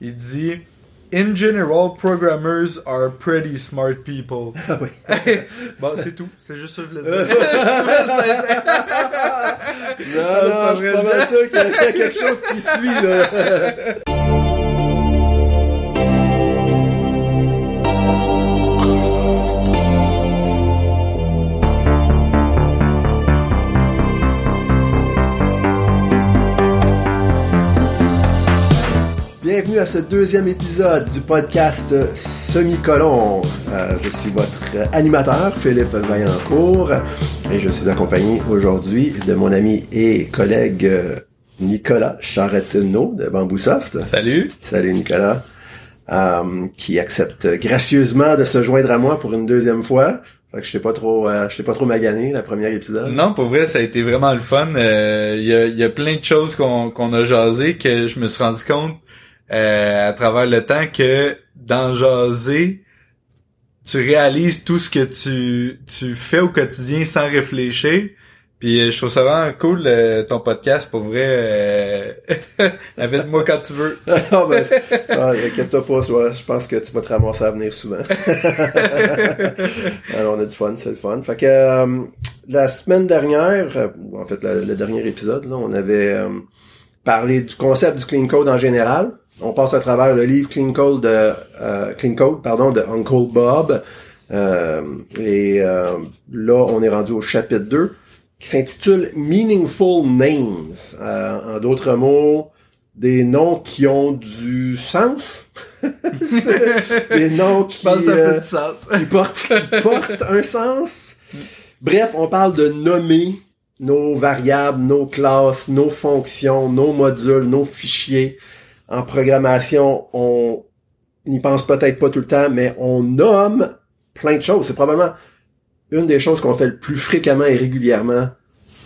Il dit In general, programmers are pretty smart people. Ah oui. bon, c'est tout. C'est juste ça que je voulais dire. Non, Ah, non, pas je suis pas mal sûr qu'il y a quelque chose qui suit, là. À ce deuxième épisode du podcast Semi-Colon. Euh, je suis votre animateur, Philippe Vaillancourt, et je suis accompagné aujourd'hui de mon ami et collègue euh, Nicolas Charretteneau de Bamboo Soft. Salut. Salut Nicolas, euh, qui accepte gracieusement de se joindre à moi pour une deuxième fois. Fait que je t'ai pas trop, euh, je t'ai pas trop magané la première épisode. Non, pour vrai, ça a été vraiment le fun. Euh, Il y, a, y a plein de choses qu'on qu'on a jasé que je me suis rendu compte euh, à travers le temps que dans jaser, tu réalises tout ce que tu, tu fais au quotidien sans réfléchir. Puis euh, je trouve ça vraiment cool euh, ton podcast pour vrai. Euh... Invite-moi quand tu veux. Ah ben, inquiète-toi pas, soit, je pense que tu vas te ramasser à venir souvent. Alors, on a du fun, c'est le fun. Fait que euh, la semaine dernière, euh, en fait le, le dernier épisode, là, on avait euh, parlé du concept du clean code en général. On passe à travers le livre Clean Code de euh, Clean Code, pardon, de Uncle Bob. Euh, et euh, là, on est rendu au chapitre 2 qui s'intitule Meaningful Names. Euh, en d'autres mots, des noms qui ont du sens. Des noms qui, Je pense que ça fait du sens. qui portent, qui portent un sens. Bref, on parle de nommer nos variables, nos classes, nos fonctions, nos modules, nos fichiers. En programmation, on n'y pense peut-être pas tout le temps, mais on nomme plein de choses. C'est probablement une des choses qu'on fait le plus fréquemment et régulièrement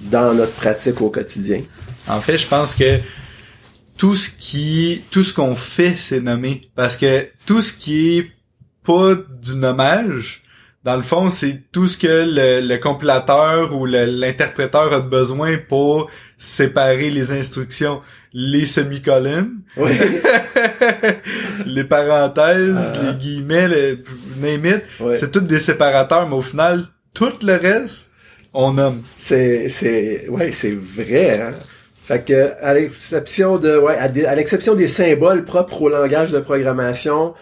dans notre pratique au quotidien. En fait, je pense que tout ce qui, tout ce qu'on fait, c'est nommer. Parce que tout ce qui est pas du nommage, dans le fond, c'est tout ce que le, le compilateur ou l'interpréteur a besoin pour séparer les instructions. Les semi-colonnes, Oui. les parenthèses, Euh. les guillemets, le name it. Ouais. C'est tous des séparateurs, mais au final, tout le reste, on nomme. C'est, c'est, ouais, c'est vrai, hein. Fait que, à l'exception de, ouais, à l'exception des symboles propres au langage de programmation,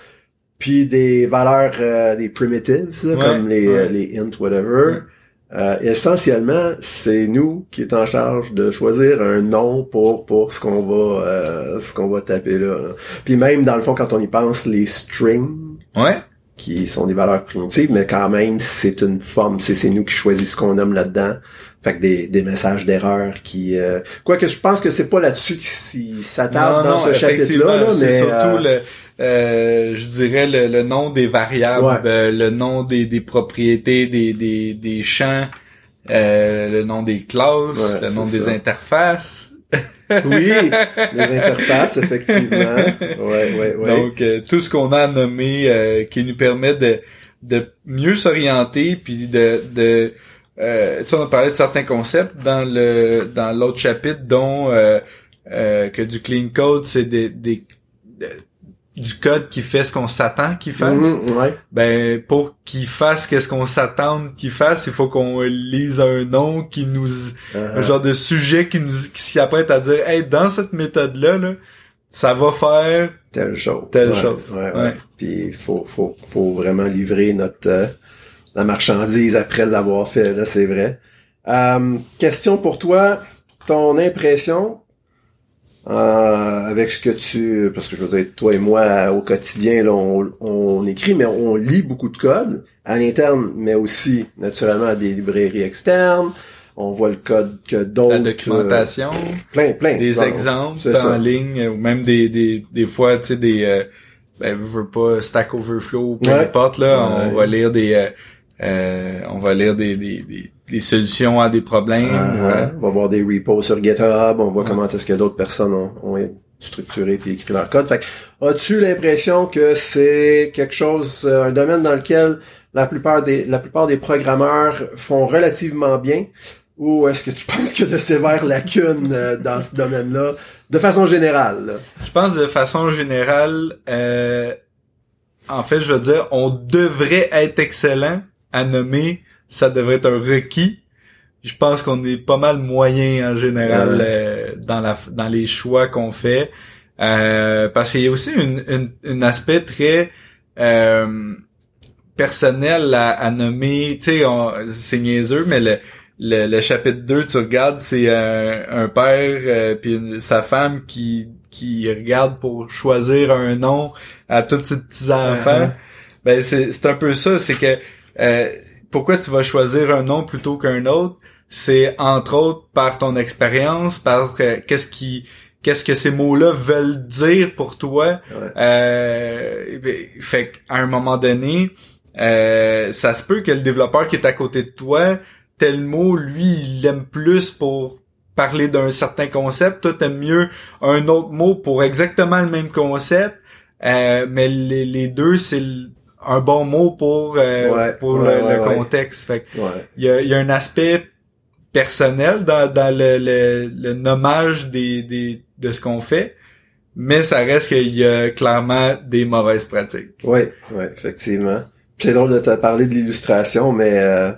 puis des valeurs, euh, des primitives, là, Ouais, comme les, ouais. les int, whatever, euh, essentiellement, c'est nous qui est en charge de choisir un nom pour, pour ce qu'on va, euh, ce qu'on va taper là, là. Puis même, dans le fond, quand on y pense, les strings, Ouais. qui sont des valeurs primitives, mais quand même, c'est une forme, c'est, c'est nous qui choisissons ce qu'on nomme là-dedans. Fait que des, des messages d'erreur qui... Euh... Quoique je pense que c'est pas là-dessus qu'ils s'attardent dans ce chapitre-là, là, mais... surtout euh, le, euh, je dirais le, le nom des variables, Ouais. euh, le nom des, des propriétés, des, des, des champs, euh, le nom des classes, Ouais, le nom des ça. interfaces. Oui, les interfaces, effectivement. Ouais, ouais, ouais. Donc euh, tout ce qu'on a nommé euh, qui nous permet de, de mieux s'orienter puis de, de euh, tu sais, on a parlé de certains concepts dans le dans l'autre chapitre dont euh, euh, que du clean code c'est des, des de- du code qui fait ce qu'on s'attend qu'il fasse. Mhm, ouais. Ben pour qu'il fasse qu'est-ce qu'on s'attend qu'il fasse, il faut qu'on lise un nom qui nous Uh-huh. un genre de sujet qui nous qui s'y apprête à dire hey dans cette méthode là là ça va faire Telle chose. Telle Ouais, chose. Ouais, ouais. Puis il faut, faut, faut vraiment livrer notre euh, la marchandise après l'avoir fait, là, c'est vrai. Euh, question pour toi, ton impression euh, avec ce que tu... Parce que je veux dire, toi et moi, au quotidien, là, on, on écrit, mais on lit beaucoup de code à l'interne, mais aussi, naturellement, à des librairies externes. On voit le code que d'autres... la documentation euh, plein, plein. des Bon, exemples en ça. ligne ou même des des des fois tu sais des euh, ben veux pas Stack Overflow peu Ouais. importe là on va lire des euh, euh, on va lire des, des, des, des solutions à des problèmes Ah, ouais. On va voir des repos sur GitHub, on voit Ouais. comment est-ce que d'autres personnes ont, ont structuré puis écrit leur code. Fait que, as-tu l'impression que c'est quelque chose, euh, un domaine dans lequel la plupart des, la plupart des programmeurs font relativement bien? Ou est-ce que tu penses qu'il y a de sévères lacunes euh, dans ce domaine-là, De façon générale. Là? Je pense de façon générale, euh, en fait, je veux dire, on devrait être excellent à nommer, ça devrait être un requis. Je pense qu'on est pas mal moyen en général Ouais. euh, dans la dans les choix qu'on fait. Euh, parce qu'il y a aussi une, une- un aspect très euh, personnel à, à nommer. Tu sais, c'est niaiseux, mais le, le, le chapitre 2, tu regardes, c'est un, un père euh, puis une- sa femme qui qui regarde pour choisir un nom à tous ses petits enfants. Ben c'est c'est un peu ça, c'est que euh, pourquoi tu vas choisir un nom plutôt qu'un autre, c'est entre autres par ton expérience, par euh, qu'est-ce qui qu'est-ce que ces mots-là veulent dire pour toi. Ouais. Euh, ben, fait qu'à un moment donné, euh, ça se peut que le développeur qui est à côté de toi, tel mot, lui, il l'aime plus pour parler d'un certain concept. Toi, t'aimes mieux un autre mot pour exactement le même concept. Euh, mais les, les deux, c'est le- un bon mot pour euh, Ouais, pour ouais, le, ouais, le ouais. contexte. Fait Ouais. il y a, y a un aspect personnel dans, dans le, le, le nommage des, des, de ce qu'on fait, mais ça reste qu'il y a clairement des mauvaises pratiques. Oui, oui, effectivement. C'est drôle de te parler de l'illustration, mais euh,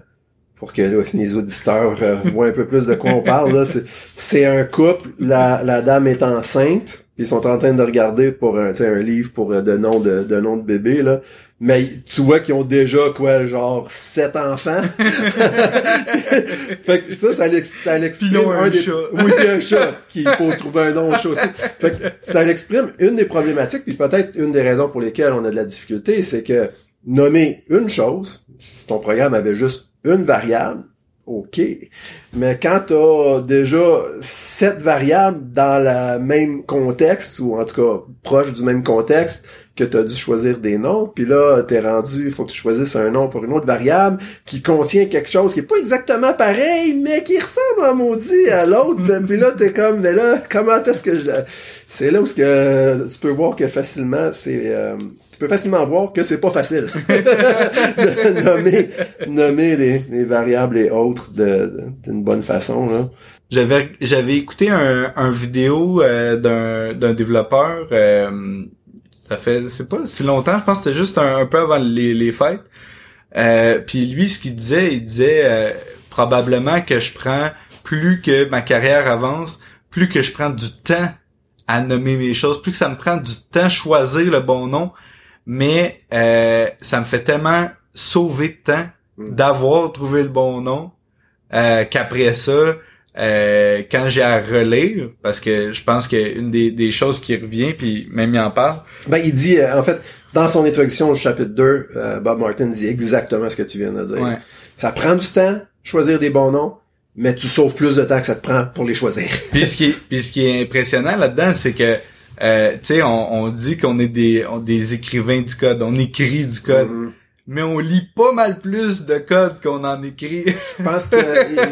pour que là, les auditeurs euh, voient un peu plus de quoi on parle, là, c'est, c'est un couple, la, la dame est enceinte, ils sont en train de regarder pour un, un livre pour euh, de nom de, de nom de bébé, là. Mais tu vois qu'ils ont déjà, quoi, genre, sept enfants. fait que ça, ça, ça l'exprime un des... chat. Oui, un chat, qu'il faut trouver un nom au chat aussi. Fait que ça l'exprime une des problématiques, puis peut-être une des raisons pour lesquelles on a de la difficulté, c'est que nommer une chose, si ton programme avait juste une variable, OK. Mais quand t'as déjà sept variables dans le même contexte, ou en tout cas proche du même contexte, que t'as dû choisir des noms, puis là, t'es rendu, il faut que tu choisisses un nom pour une autre variable qui contient quelque chose qui est pas exactement pareil, mais qui ressemble en maudit à l'autre. puis là, t'es comme, mais là, comment est-ce que je... C'est là où ce que tu peux voir que facilement, c'est... euh, tu peux facilement voir que c'est pas facile de nommer, nommer les, les variables et autres d'une bonne façon. Là. J'avais j'avais écouté un, un vidéo euh, d'un d'un développeur. euh, ça fait c'est pas si longtemps. Je pense que c'était juste un, un peu avant les, les fêtes. Euh, puis lui, ce qu'il disait, il disait euh, probablement que je prends plus que ma carrière avance, plus que je prends du temps à nommer mes choses, plus que ça me prend du temps à choisir le bon nom, mais euh, ça me fait tellement sauver de temps Mm. d'avoir trouvé le bon nom euh, qu'après ça, euh, quand j'ai à relire, parce que je pense qu'une des, des choses qui revient, puis même il en parle, Ben, il dit, euh, en fait, dans son introduction au chapitre 2, euh, Bob Martin dit exactement ce que tu viens de dire. ouais, Ça prend du temps, choisir des bons noms, mais tu sauves plus de temps que ça te prend pour les choisir. Puis ce qui est, puis ce qui est impressionnant là-dedans, c'est que euh, tu sais, on, on dit qu'on est des, on- des écrivains du code, on écrit du code, Mhm. Mais on lit pas mal plus de code qu'on en écrit. Je pense que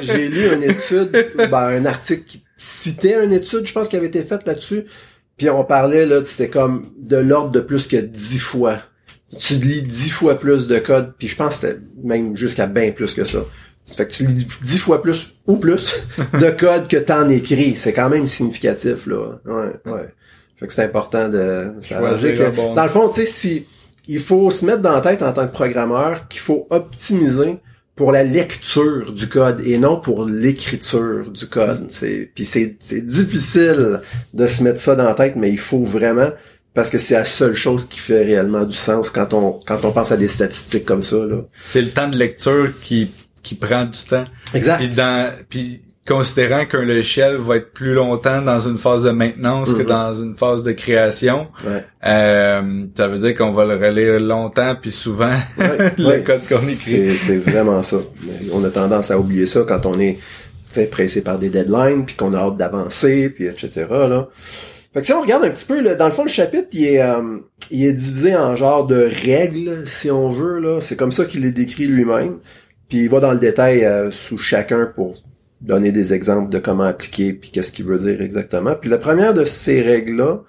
j'ai lu une étude, ben, un article qui citait une étude, je pense, qui avait été faite là-dessus. Puis on parlait, là, c'était comme de l'ordre de plus que dix fois. Tu lis dix fois plus de code, puis je pense que c'était même jusqu'à bien plus que ça. Ça fait que tu lis dix fois plus ou plus de code que t'en écris. C'est quand même significatif, là. Ouais, ouais. Fait que c'est important de Choisir que, bon dans le fond, tu sais, si, il faut se mettre dans la tête en tant que programmeur qu'il faut optimiser pour la lecture du code et non pour l'écriture du code. C'est puis c'est c'est difficile de se mettre ça dans la tête, mais il faut vraiment parce que c'est la seule chose qui fait réellement du sens quand on quand on pense à des statistiques comme ça là. c'est le temps de lecture qui qui prend du temps. Exact. Puis dans puis considérant qu'un logiciel va être plus longtemps dans une phase de maintenance que Mhm. dans une phase de création, Ouais. euh, ça veut dire qu'on va le relire longtemps puis souvent Ouais, le ouais. code qu'on écrit. C'est vraiment ça. On a tendance à oublier ça quand on est pressé par des deadlines, puis qu'on a hâte d'avancer, puis etc. Là. Fait que si on regarde un petit peu, là, dans le fond, le chapitre, il est, euh, il est divisé en genre de règles, si on veut. là. C'est comme ça qu'il est décrit lui-même. Puis il va dans le détail euh, sous chacun pour donner des exemples de comment appliquer, puis qu'est-ce qu'il veut dire exactement. Puis la première de ces règles-là,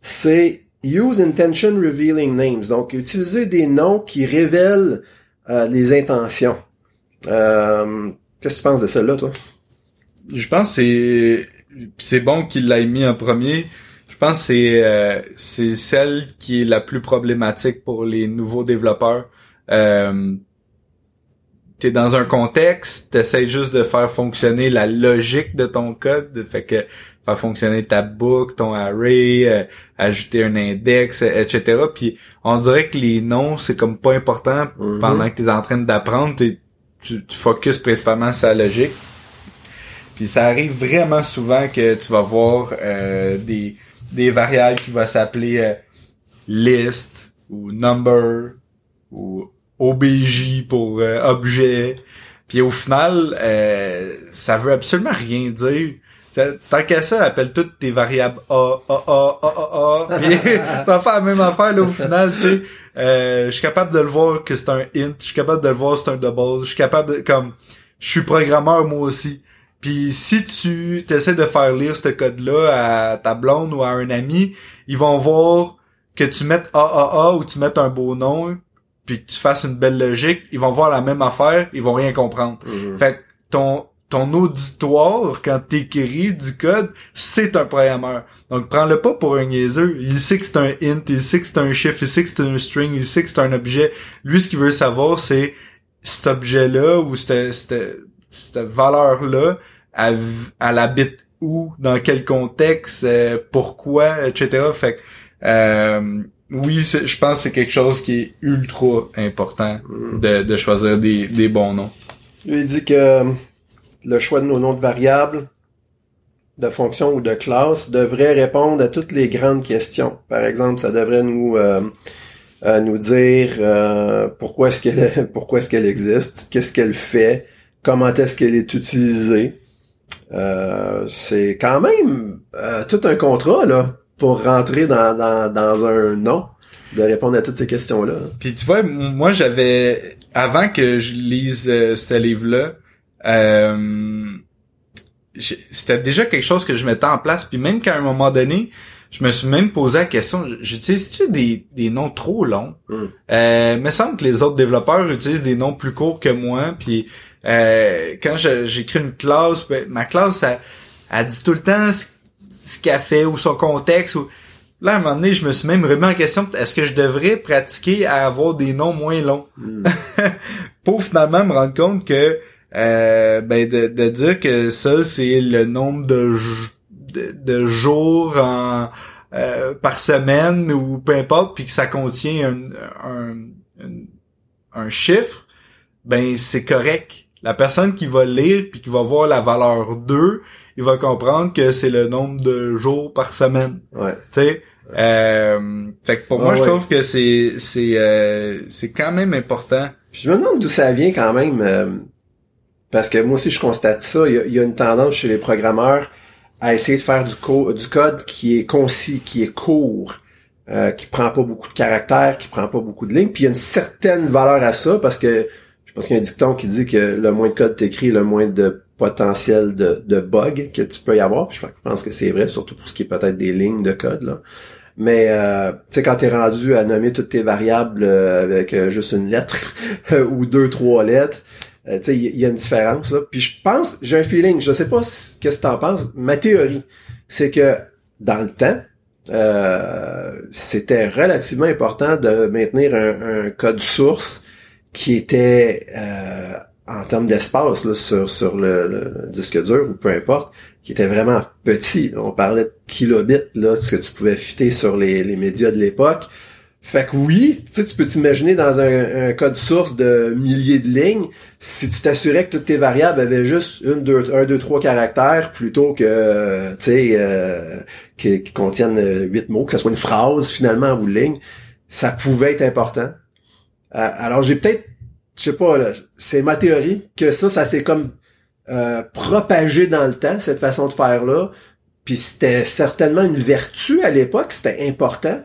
c'est Use Intention Revealing Names. Donc, utiliser des noms qui révèlent euh, les intentions. Euh, Qu'est-ce que tu penses de celle-là, toi? Je pense que c'est c'est bon qu'il l'ait mis en premier. Je pense que c'est euh, c'est celle qui est la plus problématique pour les nouveaux développeurs. T'es dans un contexte, t'essayes juste de faire fonctionner la logique de ton code, fait que faire fonctionner ta book, ton array, euh, ajouter un index, etc. Puis on dirait que les noms, c'est comme pas important Mhm. pendant que t'es en train d'apprendre, tu, tu focuses principalement sur la logique. Puis ça arrive vraiment souvent que tu vas voir euh, des, des variables qui vont s'appeler euh, list ou number ou obj pour euh, objet. Puis au final, euh, ça veut absolument rien dire. Tant qu'à ça, appelle toutes tes variables A, A, A, A, A, A. Puis ça faire la même affaire là au final, tu sais. Euh, je suis capable de le voir que c'est un int, je suis capable de le voir que c'est un double, je suis capable de, comme, je suis programmeur moi aussi. Puis si tu essaies de faire lire ce code-là à ta blonde ou à un ami, ils vont voir que tu mettes AAA ou tu mettes un beau nom, puis que tu fasses une belle logique, ils vont voir la même affaire, ils vont rien comprendre. Mhm. Fait que ton ton auditoire, quand t'écris du code, c'est un programmeur. Donc, prends-le pas pour un niaiseux. Il sait que c'est un int, il sait que c'est un chiffre, il sait que c'est un string, il sait que c'est un objet. Lui, ce qu'il veut savoir, c'est cet objet-là ou cette, cette, cette valeur-là, elle, elle habite où, dans quel contexte, euh, pourquoi, etc. Fait que, euh, oui, je pense que c'est quelque chose qui est ultra important Mhm. de, de choisir des, des bons noms. Lui, il dit que euh, le choix de nos noms de variables, de fonctions ou de classes devrait répondre à toutes les grandes questions. Par exemple, ça devrait nous euh, euh, nous dire euh, pourquoi est-ce qu'elle pourquoi est-ce qu'elle existe, qu'est-ce qu'elle fait, comment est-ce qu'elle est utilisée. Euh, c'est quand même euh, tout un contrat là pour rentrer dans, dans, dans un nom, de répondre à toutes ces questions-là. Puis tu vois, moi j'avais avant que je lise euh, ce livre-là, euh, c'était déjà quelque chose que je mettais en place. Puis même qu'à un moment donné, je me suis même posé la question j'utilise-tu des, des noms trop longs? Mm. euh, me semble que les autres développeurs utilisent des noms plus courts que moi. Puis euh, quand j'écris une classe, ben, ma classe elle, elle dit tout le temps ce, ce qu'elle fait ou son contexte. Ou... Là, à un moment donné, je me suis même remis en question, est-ce que je devrais pratiquer à avoir des noms moins longs? Mm. Pour finalement me rendre compte que euh, ben de, de dire que ça, c'est le nombre de, de jours en, euh, par semaine ou peu importe, puis que ça contient un, un, un, un chiffre, ben c'est correct. La personne qui va lire puis qui va voir la valeur 2, il va comprendre que c'est le nombre de jours par semaine. Ouais. Tu sais, euh, fait que pour moi, Ah je ouais. trouve que c'est c'est euh, c'est quand même important. Je me demande d'où ça vient quand même, euh, parce que moi aussi je constate ça. Il y a, il y a une tendance chez les programmeurs à essayer de faire du, co- du code qui est concis, qui est court, euh, qui prend pas beaucoup de caractères, qui prend pas beaucoup de lignes. Puis il y a une certaine valeur à ça, parce que pense qu'il y a un dicton qui dit que le moins de code t'écris, le moins de potentiel de, de bugs que tu peux y avoir. Puis je pense que c'est vrai, surtout pour ce qui est peut-être des lignes de code là. Mais euh, tu quand t'es rendu à nommer toutes tes variables euh, avec euh, juste une lettre ou deux, trois lettres, euh, il y, a une différence là. Puis je pense, j'ai un feeling, je sais pas ce que t'en penses. Ma théorie, c'est que dans le temps, c'était relativement important de maintenir un, un code source qui était euh, en termes d'espace sur, sur le, le disque dur ou peu importe, qui était vraiment petit. On parlait de kilobits, là, ce que tu pouvais fitter sur les, les médias de l'époque. Fait que oui, tu peux t'imaginer dans un, un code source de milliers de lignes, si tu t'assurais que toutes tes variables avaient juste une, deux, un, deux, trois caractères plutôt que, tu sais, euh, qui, qui contiennent huit mots, que ça soit une phrase finalement en bout de ligne, ça pouvait être important. Euh, alors j'ai peut-être, je sais pas, là, c'est ma théorie, que ça, ça s'est comme euh, propagé dans le temps, cette façon de faire-là. Puis c'était certainement une vertu à l'époque, c'était important.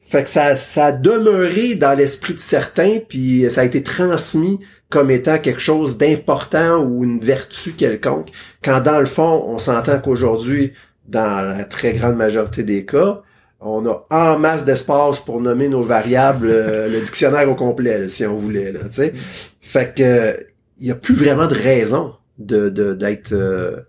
Fait que ça, ça a demeuré dans l'esprit de certains, puis ça a été transmis comme étant quelque chose d'important ou une vertu quelconque, quand dans le fond, on s'entend qu'aujourd'hui, dans la très grande majorité des cas, on a en masse d'espace pour nommer nos variables, euh, le dictionnaire au complet, si on voulait, là, tu sais. Fait que il y a plus vraiment de raison de d'être euh,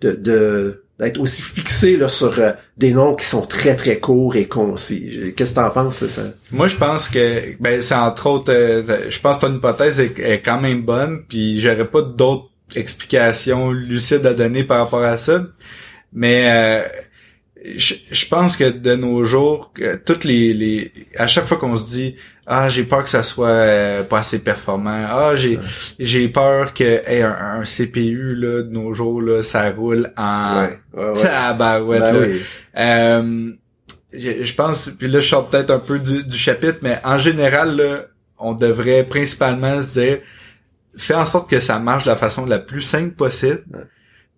de, d'être aussi fixé là, sur euh, des noms qui sont très très courts et concis. Qu'est-ce que t'en penses ça? Moi, je pense que ben c'est entre autres, euh, je pense que ton hypothèse est, est, quand même bonne, puis j'aurais pas d'autres explications lucides à donner par rapport à ça, mais euh, je, pense que de nos jours, toutes les, les à chaque fois qu'on se dit ah j'ai peur que ça soit euh, pas assez performant, ah j'ai j'ai peur que un, CPU là de nos jours là ça roule en ouais, ouais, ben euh, je, pense puis là je sors peut-être un peu du, du, chapitre mais en général là on devrait principalement se dire fais en sorte que ça marche de la façon la plus simple possible.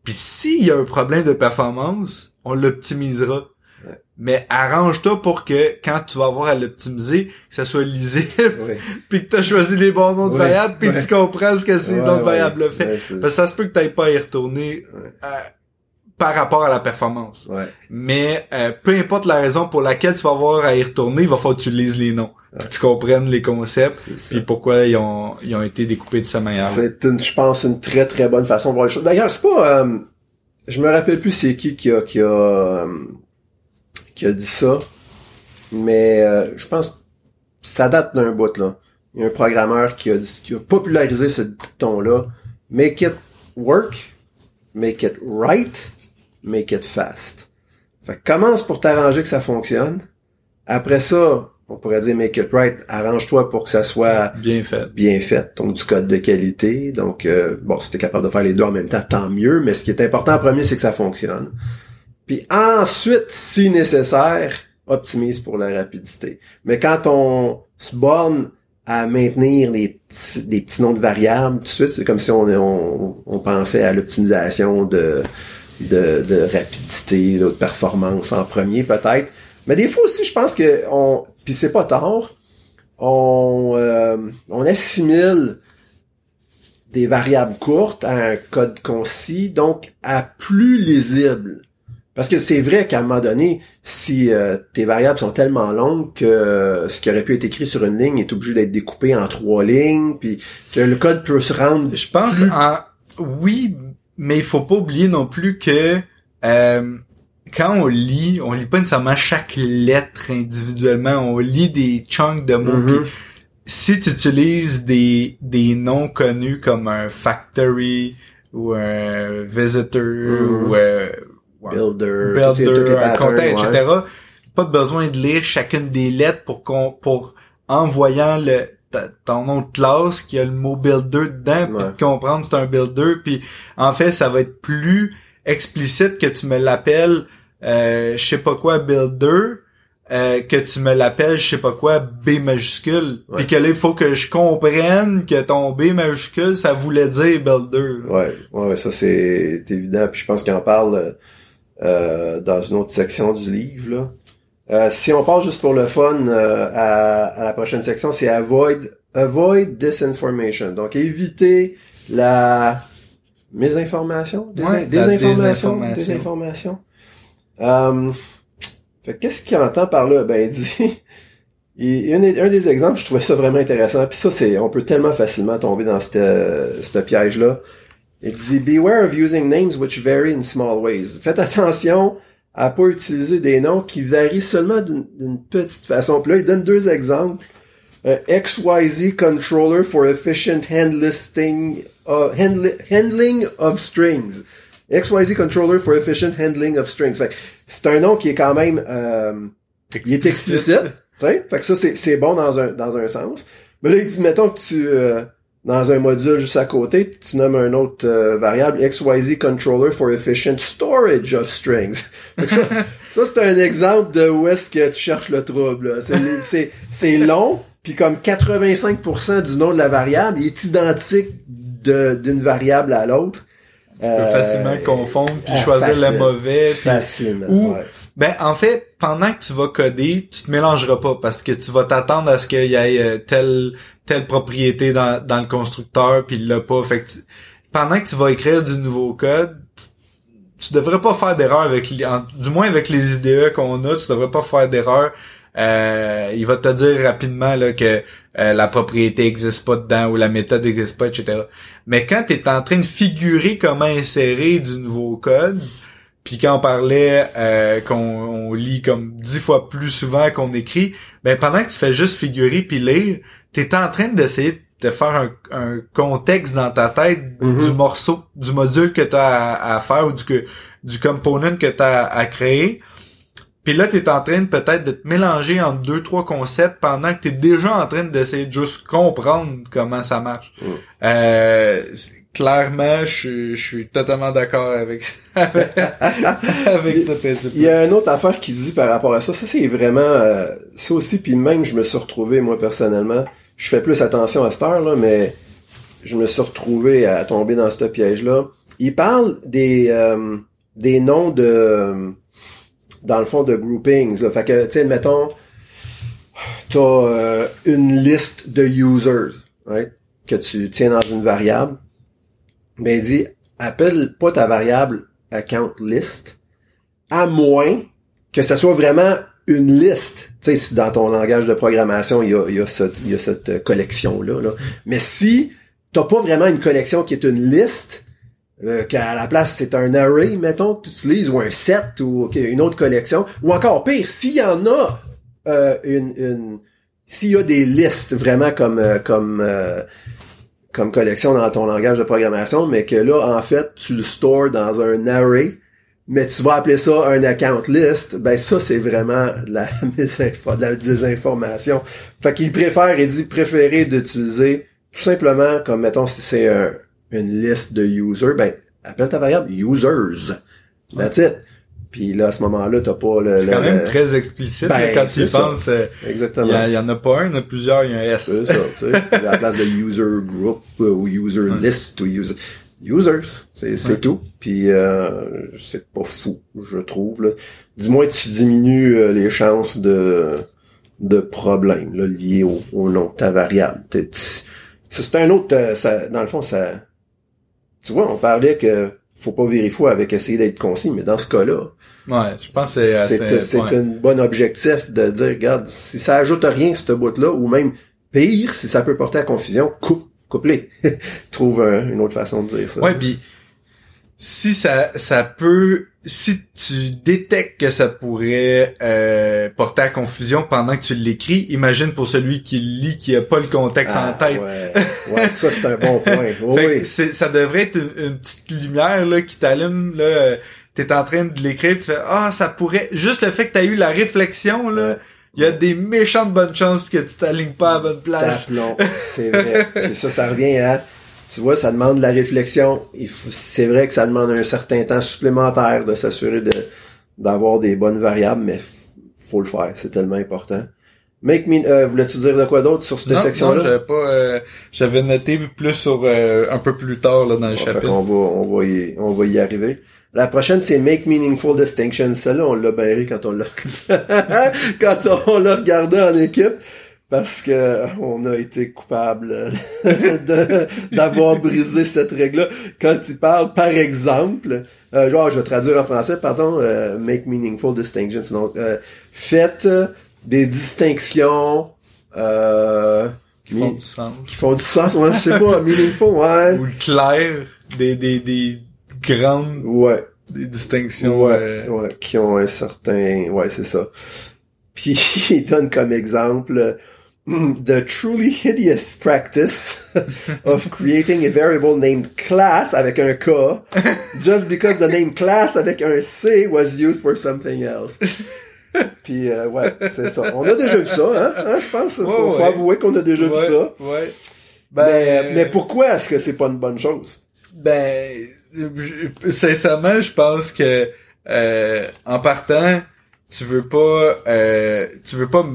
Puis s'il y a un problème de performance, on l'optimisera. Mais arrange-toi pour que quand tu vas avoir à l'optimiser, que ça soit lisible, puis que tu as choisi les bons noms de variables, puis tu comprends ce que ces noms de variables fait. Parce que ça se peut que tu pas à y retourner euh, par rapport à la performance. Mais euh, peu importe la raison pour laquelle tu vas avoir à y retourner, il va falloir que tu lises les noms. Que tu comprennes les concepts puis pourquoi ils ont, ils ont été découpés de cette manière. C'est une, je pense, une très très bonne façon de voir les choses. D'ailleurs, c'est pas... Euh, je me rappelle plus c'est qui qui a qui a euh, qui a dit ça, mais euh, je pense que ça date d'un bout là. Il y a un programmeur qui a, popularisé ce dicton-là. Make it work, make it right, make it fast. Fait commence pour t'arranger que ça fonctionne. Après ça, on pourrait dire make it right, arrange-toi pour que ça soit bien fait. Bien fait, donc du code de qualité. Donc euh, bon, si tu es capable de faire les deux en même temps, tant mieux, mais ce qui est important en premier, c'est que ça fonctionne. Puis ensuite, si nécessaire, optimise pour la rapidité. Mais quand on se borne à maintenir les petits, des petits noms de variables, tout de suite, c'est comme si on, on, pensait à l'optimisation de, de, de rapidité, de performance en premier peut-être. Mais des fois aussi, je pense que on, puis c'est pas tard, on, euh, on assimile des variables courtes à un code concis, donc à plus lisible. Parce que c'est vrai qu'à un moment donné, si euh, tes variables sont tellement longues que ce qui aurait pu être écrit sur une ligne est obligé d'être découpé en trois lignes, puis que le code peut se rendre. Je pense, en... oui, mais il faut pas oublier non plus que euh, quand on lit, on lit pas nécessairement chaque lettre individuellement, on lit des chunks de mots. Mm-hmm. si tu utilises des, des noms connus comme un factory ou un visitor mm-hmm. ou euh, builder, builder un content, etc. Pas de besoin de lire chacune des lettres pour qu'on pour en voyant le ton nom de classe qui a le mot builder dedans pour comprendre c'est un builder puis en fait ça va être plus explicite que tu me l'appelles euh, je sais pas quoi builder euh, que tu me l'appelles je sais pas quoi B majuscule. Puis que là il faut que je comprenne que ton B majuscule ça voulait dire builder ouais ouais ça c'est évident. Puis je pense qu'il en parle euh, dans une autre section du livre là. Euh, si on parle juste pour le fun euh, à, à, la prochaine section c'est avoid avoid disinformation. Donc éviter la mésinformation ouais, désinformation, désinformation. désinformation. Euh, qu'est-ce qu'il entend par là? Ben, il dit, un, des exemples, je trouvais ça vraiment intéressant, puis ça, c'est, on peut tellement facilement tomber dans ce piège-là. Il dit, beware of using names which vary in small ways. Faites attention à pas utiliser des noms qui varient seulement d'une petite façon. Puis là, il donne deux exemples. XYZ controller for efficient handling, uh, handling of strings. XYZ Controller for Efficient Handling of Strings. Fait c'est un nom qui est quand même, euh, il est explicite. Fait que ça, c'est bon dans un, dans un sens. Mais là, il dit, mettons que tu, euh, dans un module juste à côté, tu nommes un autre euh, variable, XYZ Controller for Efficient Storage of Strings. ça, ça c'est un exemple de où est-ce que tu cherches le trouble. C'est long, puis comme 85% du nom de la variable, il est identique d'une variable à l'autre. Tu peux facilement confondre puis choisir le mauvais. Facile. Ou ben en fait, pendant que tu vas coder, tu te mélangeras pas parce que tu vas t'attendre à ce qu'il y ait euh, telle telle propriété dans, dans le constructeur puis il l'a pas. Fait que pendant que tu vas écrire du nouveau code, tu devrais pas faire d'erreur avec du moins avec les IDE qu'on a, tu devrais pas faire d'erreur euh, il va te dire rapidement là, que euh, la propriété existe pas dedans ou la méthode existe pas, etc. Mais quand tu es en train de figurer comment insérer du nouveau code, puis quand on parlait euh, qu'on on lit comme dix fois plus souvent qu'on écrit, ben pendant que tu fais juste figurer puis lire, t'es en train d'essayer de faire un, un, contexte dans ta tête Mhm. du morceau, du module que tu as à, à faire ou du, que, du component que tu as à créer. Puis là, tu es en train peut-être de te mélanger entre deux, trois concepts pendant que tu es déjà en train d'essayer de juste comprendre comment ça marche. Mm. Euh, clairement, je, suis- je suis totalement d'accord avec, avec, avec ce principe. Il y a une autre affaire qui dit par rapport à ça. Ça, c'est vraiment... euh, ça aussi, puis même, je me suis retrouvé, moi, personnellement. Je fais plus attention à cette heure-là, mais je me suis retrouvé à tomber dans ce piège-là. Il parle des, euh, des noms de... Dans le fond, de groupings. Là. Fait que, tu sais, mettons, t'as euh, une liste de users? Que tu tiens dans une variable. Mais il dit, appelle pas ta variable account list, à moins que ça soit vraiment une liste. Tu sais, dans ton langage de programmation, il y a, y a cette, y a cette euh, collection-là. Là. Mais si t'as pas vraiment une collection qui est une liste, euh, qu'à la place c'est un array, mettons, que tu utilises, ou un set, ou une autre collection, ou encore pire, s'il y en a euh, une, une s'il y a des listes vraiment comme euh, comme euh, comme collection dans ton langage de programmation, mais que là, en fait, tu le stores dans un array, mais tu vas appeler ça un account list, ben ça, c'est vraiment de la, de la désinformation. Fait qu'il préfère, il dit préférer d'utiliser tout simplement, comme mettons, si c'est un- une liste de users, ben, appelle ta variable users. That's it. Puis là, à ce moment-là, t'as pas le... C'est le- quand même le- très explicite Ben, quand tu y penses. euh, Il Exactement. y, il y en a pas un, il y en a plusieurs, il y a un S. C'est ça, tu sais. à la place de user group euh, ou user list ou user users, c'est c'est Ouais. tout. Puis euh, c'est pas fou, je trouve. Dis-moi tu diminues euh, les chances de de problèmes là, liés au, au nom de ta variable. C'est un autre. ça, dans le fond, ça. Tu vois, on parlait que faut pas vérifier avec essayer d'être concis, mais dans ce cas-là, Ouais, je pense que c'est c'est ouais. un bon objectif de dire, regarde, si ça ajoute rien, ce bout-là, ou même pire, si ça peut porter à confusion, coupe, coupe-les. Trouve un- une autre façon de dire ça. Ouais, puis si ça ça peut si tu détectes que ça pourrait euh, porter à confusion pendant que tu l'écris, imagine pour celui qui lit qui a pas le contexte Ah, en tête. Ouais, ouais ça c'est un bon point. Oui, ça devrait être une, une petite lumière là qui t'allume là. euh, T'es en train de l'écrire, tu fais ah ça pourrait juste le fait que t'as eu la réflexion là, Ouais. il y a des méchantes bonnes chances que tu t'alignes pas à la bonne place. Taplon, c'est vrai. Ça, ça revient à, tu vois, ça demande de la réflexion. C'est vrai que ça demande un certain temps supplémentaire de s'assurer de d'avoir des bonnes variables, mais faut le faire. C'est tellement important. Make me, euh, voulais-tu dire de quoi d'autre sur cette Non, section-là? non, j'avais pas, euh, j'avais noté plus sur euh, un peu plus tard là dans le chapitre. qu'on va, on va y, on va y arriver. La prochaine, c'est Make Meaningful Distinction. Celle-là, on l'a ri quand on l'a, quand on l'a regardé en équipe. Parce que on a été coupable d'avoir brisé cette règle-là. Quand il parle, par exemple, euh, genre, je vais traduire en français, pardon, euh, make meaningful distinctions. Donc, euh, faites des distinctions, euh, qui font du sens. qui font du sens. Ouais, je sais pas, meaningful, ouais. Ou clair, des, des, des grandes Ouais. des distinctions. Ouais, euh, ouais, qui ont un certain, ouais, c'est ça. Puis il donne comme exemple the truly hideous practice of creating a variable named class avec un K just because the name class avec un C was used for something else. Puis euh, ouais, c'est ça. On a déjà vu ça, hein, hein je pense. Faut, Ouais, faut avouer qu'on a déjà ouais, vu ça. Ouais. mais, mais pourquoi est-ce que c'est pas une bonne chose? Ben, je- sincèrement, je pense que euh, en partant, tu veux pas, euh, tu veux pas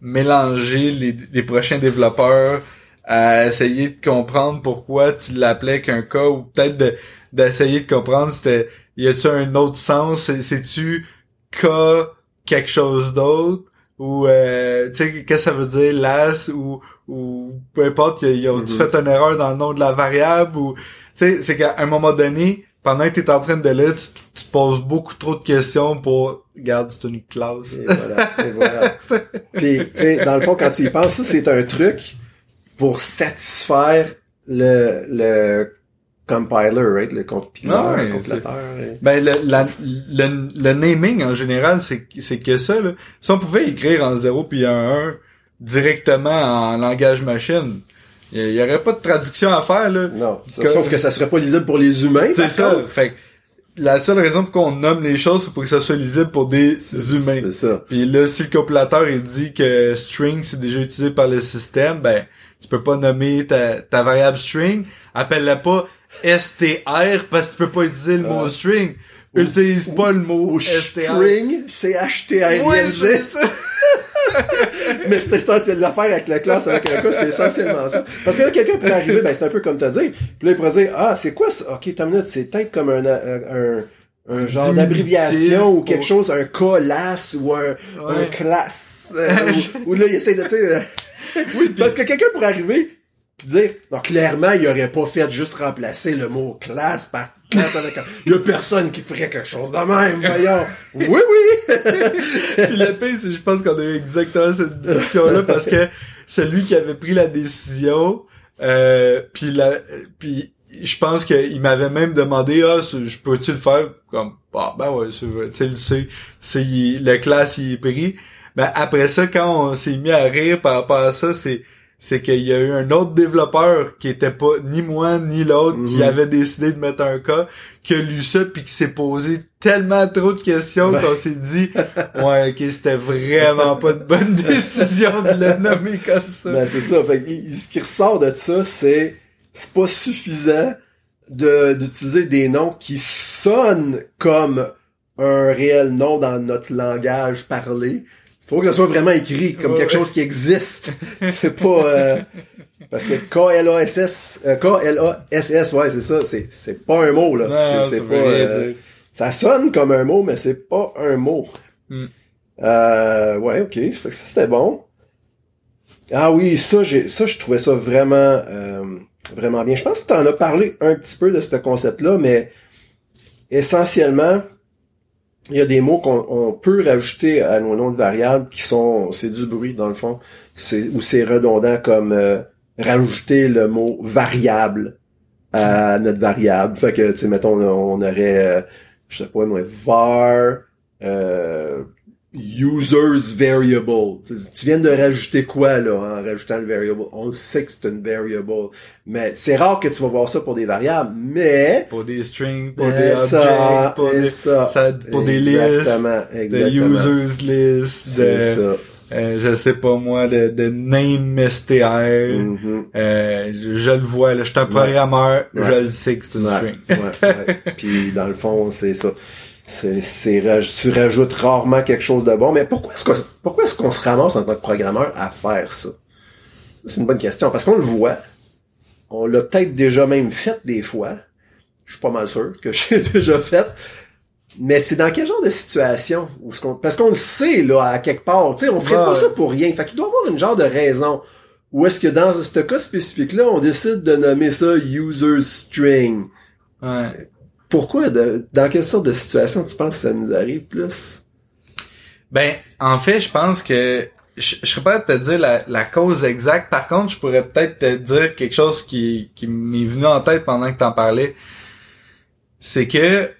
mélanger les, les prochains développeurs à essayer de comprendre pourquoi tu l'appelais qu'un cas ou peut-être de d'essayer de comprendre c'était y a-tu un autre sens? C'est- c'est-tu cas quelque chose d'autre? Ou euh, tu sais qu'est-ce que ça veut dire las? Ou ou peu importe ils ont tu Mhm. fait une erreur dans le nom de la variable? Ou tu sais c'est qu'à un moment donné pendant que t'es en train de lire tu, tu poses beaucoup trop de questions pour regarde c'est une classe Et voilà, et voilà. Puis, tu sais, dans le fond, quand tu y penses, ça, c'est un truc pour satisfaire le, le compiler, right? Le compilateur, Ouais, compilateur. Ben le, la- le, le naming en général, c'est c'est que ça. Là. Si on pouvait écrire en 0 puis en 1 directement en langage machine, il y, aurait pas de traduction à faire là. Non, ça- Que- sauf que ça serait pas lisible pour les humains. C'est ça. contre. Fait que la seule raison pour qu'on nomme les choses, c'est pour que ça soit lisible pour des humains. C'est ça. Puis là, si le compilateur il dit que string c'est déjà utilisé par le système, ben tu peux pas nommer ta, ta variable string, appelle-la pas str parce que tu peux pas utiliser le mot Ah. string. Utilise pas le mot str. string, c'est h-t-r Ouais, c'est ça. Mais c'est c'est l'affaire avec la classe avec un cas, c'est essentiellement ça. Parce que là, quelqu'un pourrait arriver, ben c'est un peu comme t'as dit, puis là, il pourrait dire, ah, c'est quoi ça? Ok, t'as minute, c'est peut-être comme un, un, un genre d'abréviation ou quelque chose, un colas ou un, un classe. euh, ou, ou là, il essaie de, tu euh, oui, parce que quelqu'un pourrait arriver puis dire, non, clairement, il aurait pas fait juste remplacer le mot classe par classe. Il y a personne qui ferait quelque chose de même, voyons. Oui, oui! Puis le pire, c'est je pense qu'on a eu exactement cette discussion-là parce que celui qui avait pris la décision, euh, puis la, puis je pense qu'il m'avait même demandé, ah, je peux-tu le faire? Comme, ah, ben ouais. Tu sais, le c'est, c'est, le classe, il est pris. Ben, après ça, quand on s'est mis à rire par rapport à ça, c'est, c'est qu'il y a eu un autre développeur qui était pas ni moi ni l'autre qui Mhm. avait décidé de mettre un cas qui a lu ça puis qui s'est posé tellement trop de questions Ouais. qu'on s'est dit ouais ok c'était vraiment pas de bonne décision de le nommer comme ça Ben, c'est ça. Fait que, ce qui ressort de ça, c'est c'est pas suffisant de d'utiliser des noms qui sonnent comme un réel nom dans notre langage parlé. Faut que ça soit vraiment écrit comme Ouais, quelque ouais. chose qui existe. c'est pas euh, parce que K-L-A-S-S euh, K-L-A-S-S ouais c'est ça c'est c'est pas un mot là c'est pas euh, ça sonne comme un mot mais c'est pas un mot Hmm. euh, ouais ok fait que ça c'était bon ah oui, ça, j'ai, ça, je trouvais ça vraiment, euh, vraiment bien. Je pense que tu en as parlé un petit peu de ce concept-là, mais essentiellement, il y a des mots qu'on on peut rajouter à nos noms de variables qui sont, c'est du bruit dans le fond, c'est ou c'est redondant comme euh, rajouter le mot variable à notre variable. Fait que, tu sais, mettons, on, on aurait, euh, je sais pas, moi, var, euh, users variable. Tu viens de rajouter quoi là en rajoutant le variable? On sait que c'est une variable, mais c'est rare que tu vas voir ça pour des variables. Mais pour des strings pour des ça, pour des, ça, ça- pour des listes exactement, de users list de ça. euh, je sais pas moi de, de name str Mhm. Euh, je, je le vois, là. Je suis un programmeur, Ouais. je le sais que c'est une Ouais, string. ouais, ouais. Puis dans le fond, c'est ça. C'est, tu rajoutes rarement quelque chose de bon. Mais pourquoi est-ce qu'on, pourquoi est-ce qu'on se ramasse en tant que programmeur à faire ça? C'est une bonne question. Parce qu'on le voit. On l'a peut-être déjà même fait des fois. Je suis pas mal sûr que j'ai déjà fait. Mais c'est dans quel genre de situation? Où ce qu'on, parce qu'on le sait, là, à quelque part. Tu sais, on ferait Ouais. pas ça pour rien. Fait qu'il doit y avoir une genre de raison. Ou est-ce que dans ce cas spécifique-là, on décide de nommer ça user string? Ouais. Pourquoi? dans quelle sorte de situation tu penses que ça nous arrive plus? Ben, en fait, je pense que je, je serais pas de te dire la, la cause exacte. Par contre, je pourrais peut-être te dire quelque chose qui, qui m'est venu en tête pendant que t'en parlais. C'est que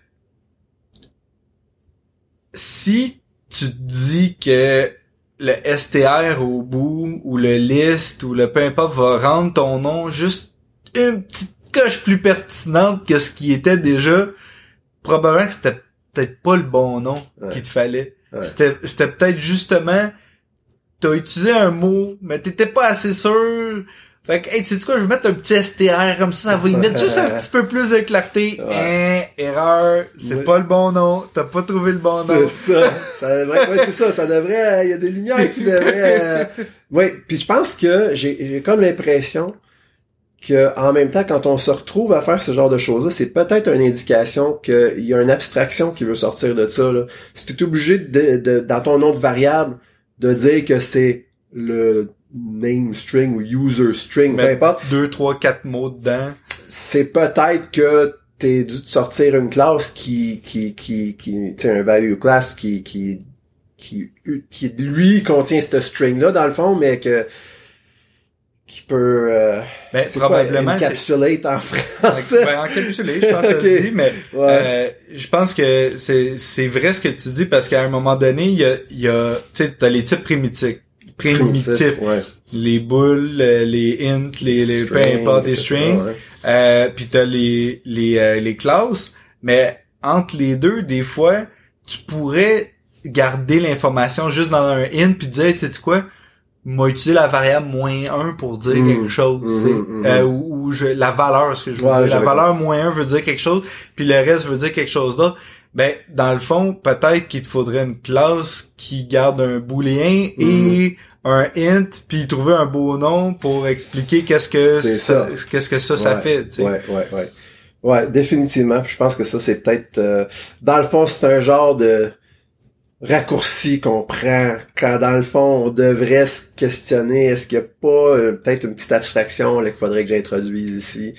si tu te dis que le STR au bout ou le list ou le peu importe va rendre ton nom juste une petite coche plus pertinente que ce qui était déjà, probablement que c'était peut-être pas le bon nom Ouais. qu'il te fallait. Ouais. C'était c'était peut-être justement t'as utilisé un mot, mais t'étais pas assez sûr. Fait que, hey, tu sais quoi, je vais mettre un petit STR comme ça, ça va y mettre juste un petit peu plus de clarté. Hein, erreur, c'est Ouais. pas le bon nom, t'as pas trouvé le bon nom. C'est ça. ça devrait, ouais, c'est ça. Ça devrait, il y a des lumières qui devraient, euh, ouais. Puis je pense que j'ai, j'ai comme l'impression que, en même temps, quand on se retrouve à faire ce genre de choses-là, c'est peut-être une indication qu'il y a une abstraction qui veut sortir de ça, là. Si tu es obligé de, de, dans ton nom de variable, de dire que c'est le name string ou user string, peu importe, deux, trois, quatre mots dedans. c'est peut-être que t'es dû te sortir une classe qui qui qui qui tu un value class qui qui qui qui lui contient ce string là dans le fond mais que qui peut euh, Ben, quoi, probablement, encapsulate en français? Ben, encapsulé, je pense que ça se dit, mais Ouais. euh, je pense que c'est c'est vrai ce que tu dis parce qu'à un moment donné, il y a, il y a tu sais, t'as les types primitifs, primitifs, ouais. les boules, les int, les, les peu importe des strings, ouais. euh, puis t'as les les euh, les classes, mais entre les deux, des fois, tu pourrais garder l'information juste dans un int puis dire, tu sais quoi, m'a utilisé la variable moins 1 pour dire Mm. quelque chose. Mhm, mhm. Euh, ou, ou je, la valeur, ce que je veux Ouais, dire. La valeur moins 1 veut dire quelque chose, puis le reste veut dire quelque chose d'autre. Ben, dans le fond, peut-être qu'il te faudrait une classe qui garde un booléen Mhm. et un int, puis trouver un beau nom pour expliquer qu'est-ce que ça, ça. qu'est-ce que ça, ça fait, tu sais. Ouais, ouais, ouais. Ouais, définitivement. Je pense que ça, c'est peut-être... euh, dans le fond, c'est un genre de raccourci qu'on prend quand, dans le fond, on devrait se questionner est-ce qu'il n'y a pas euh, peut-être une petite abstraction là, qu'il faudrait que j'introduise ici?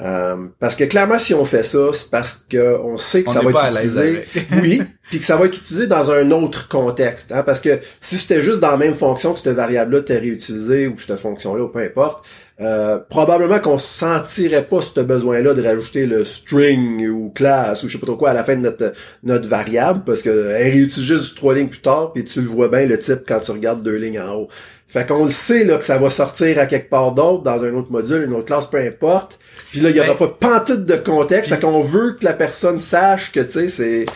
Euh, parce que clairement, si on fait ça, c'est parce que on sait que On ça va être utilisé. oui, puis que ça va être utilisé dans un autre contexte. Hein, parce que si c'était juste dans la même fonction que cette variable-là était réutilisée ou que cette fonction-là, ou peu importe, euh, probablement qu'on sentirait pas ce besoin-là de rajouter le string ou class ou je sais pas trop quoi à la fin de notre notre variable parce que elle réutilise juste trois lignes plus tard puis tu le vois bien le type quand tu regardes deux lignes en haut. Fait qu'on le sait là que ça va sortir à quelque part d'autre dans un autre module, une autre classe, peu importe. Puis là il y aura Ben, pas pantoute de contexte, fait qu'on veut que la personne sache que tu sais c'est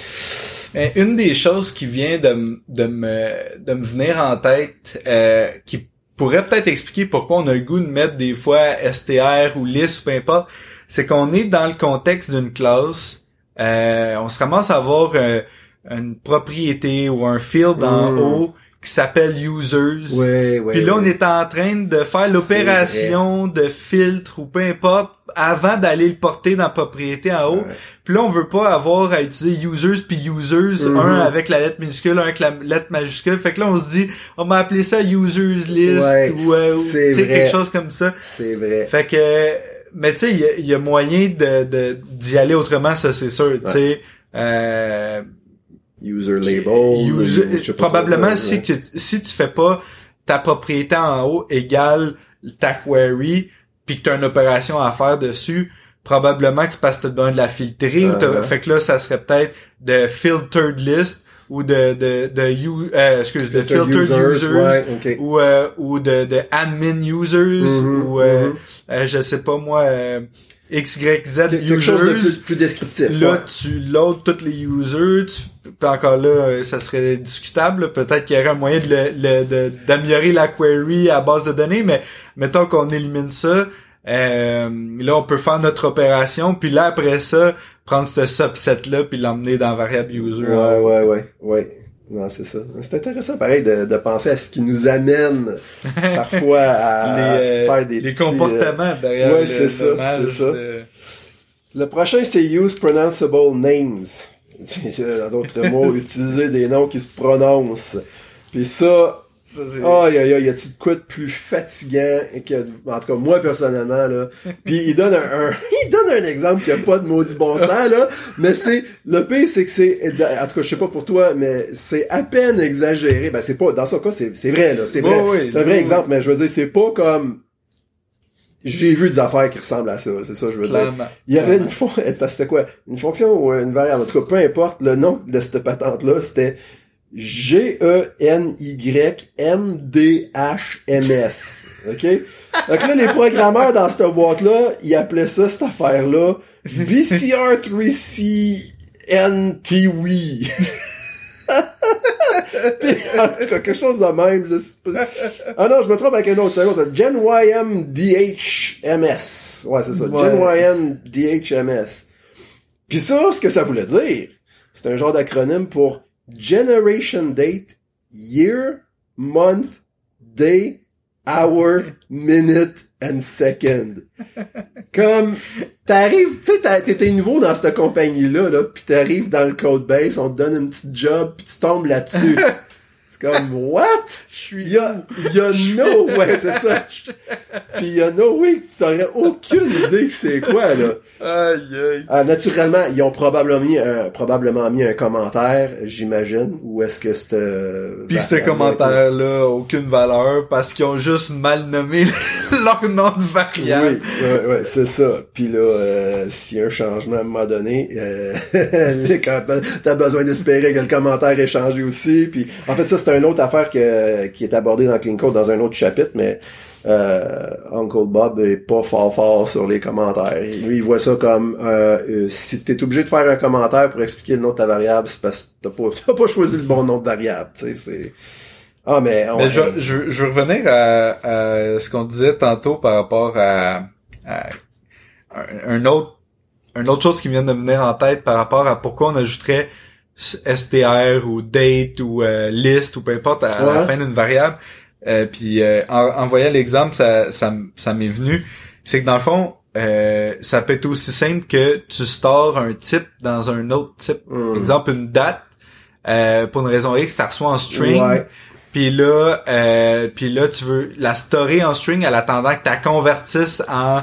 Mais une des choses qui vient de, de me de me venir en tête, euh, qui pourrait peut-être expliquer pourquoi on a le goût de mettre des fois STR ou list ou peu importe, c'est qu'on est dans le contexte d'une classe, euh, on se ramasse à avoir euh, une propriété ou un field en Mm. haut qui s'appelle users. ouais ouais. Puis là, on est en train de faire l'opération de filtre ou peu importe avant d'aller le porter dans la propriété en haut. Puis là, on veut pas avoir à utiliser users puis users, Mhm. un avec la lettre minuscule, un avec la lettre majuscule. Fait que là, on se dit, on va appeler ça users list ou, euh, quelque chose comme ça. c'est vrai. Fait que, mais tu sais, il y a- il y, a moyen de de- d'y aller autrement, ça c'est sûr. Tu sais, euh, User label. User- je sais pas probablement si ouais. que si tu fais pas ta propriété en haut égale ta query puis que tu as une opération à faire dessus probablement que c'est parce que tu as besoin de la filtrer Uh-huh. fait que là ça serait peut-être de filtered list ou de de de you, euh, excuse de Filtered users, ouais, ou euh, ou de de admin users Mhm, ou euh, euh, je sais pas moi XYZ quelque chose de users plus, plus descriptif. Là, ouais. tu loads tous les users, tu, puis encore là, euh, ça serait discutable. Peut-être qu'il y aurait un moyen de- d'améliorer la query à base de données, mais mettons qu'on élimine ça. euh, là, on peut faire notre opération, puis là, après ça, prendre ce subset-là, puis l'emmener dans variable user. Ouais, ouais, ouais, ouais. Non, c'est ça. C'est intéressant, pareil, de, de penser à ce qui nous amène parfois à les, euh, faire des les petits, euh, comportements derrière ouais, le c'est ça, c'est ça. de- Le prochain, c'est use pronounceable names. En d'autres mots, utiliser des noms qui se prononcent. Puis ça, Aïe, aïe, aïe, y a-tu de quoi de plus fatigant que, en tout cas, moi, personnellement, là? Puis il donne un, un- il donne un exemple qui a pas de maudit bon sens, là. Mais c'est, le pire, c'est que c'est, en tout cas, je sais pas pour toi, mais c'est à peine exagéré. Ben, c'est pas, dans ce cas, c'est, c'est vrai, là. C'est vrai. C'est un vrai exemple, mais je veux dire, c'est pas comme, j'ai vu des affaires qui ressemblent à ça, c'est ça, je veux dire. Il y avait une fon- attends, c'était quoi? Une fonction ou une variable. En tout cas, peu importe, le nom de cette patente-là, c'était G-E-N-Y-M-D-H-M-S. OK? Donc là, les programmeurs dans cette boîte-là, ils appelaient ça, cette affaire-là, BCR3CNTW. Puis, en tout cas, quelque chose de même. je sais pas. Ah non, je me trompe avec un autre. C'est un autre. GenYMDHMS. Ouais, c'est ça. Ouais. GenYMDHMS. Puis ça, ce que ça voulait dire, c'est un genre d'acronyme pour Generation Date, Year, Month, Day, Hour, Minute and Second. Comme, t'arrives, tu sais, t'étais nouveau dans cette compagnie-là, là, pis t'arrives dans le code base, on te donne une petite job, pis tu tombes là-dessus. C'est C'est comme, what? Je suis... Il y a, y a no, ouais, c'est ça. Puis il y a no way que tu n'aurais aucune idée que c'est quoi, là. Aïe, aïe. Ah, naturellement, ils ont probablement mis un, probablement mis un commentaire, j'imagine, ou est-ce que c'était... Puis ce commentaire-là, aucune valeur, parce qu'ils ont juste mal nommé leur nom de variable. Oui, ouais, ouais, c'est ça. Puis là, euh, s'il y a un changement à un moment donné, euh, t'as besoin d'espérer que le commentaire est changé aussi. Puis en fait, ça, c'est une autre affaire que, qui est abordée dans Clean Code dans un autre chapitre, mais euh, Uncle Bob est pas fort fort sur les commentaires. Lui, il voit ça comme euh, euh, si t'es obligé de faire un commentaire pour expliquer le nom de ta variable, c'est parce que t'as pas, t'as pas choisi le bon nom de variable. C'est. Ah mais, on, mais je, je, je, veux revenir à, à ce qu'on disait tantôt par rapport à, à un autre une autre chose qui vient de me venir en tête par rapport à pourquoi on ajouterait str ou date ou euh, list ou peu importe à, la fin d'une variable. Euh, puis euh, en, voyant l'exemple, ça, ça, ça m'est venu. C'est que dans le fond, euh, ça peut être aussi simple que tu stores un type dans un autre type. Hmm. Exemple, une date. pour une raison X, tu reçois en string. Puis là, puis là, tu veux la storer en string en attendant que tu convertisses en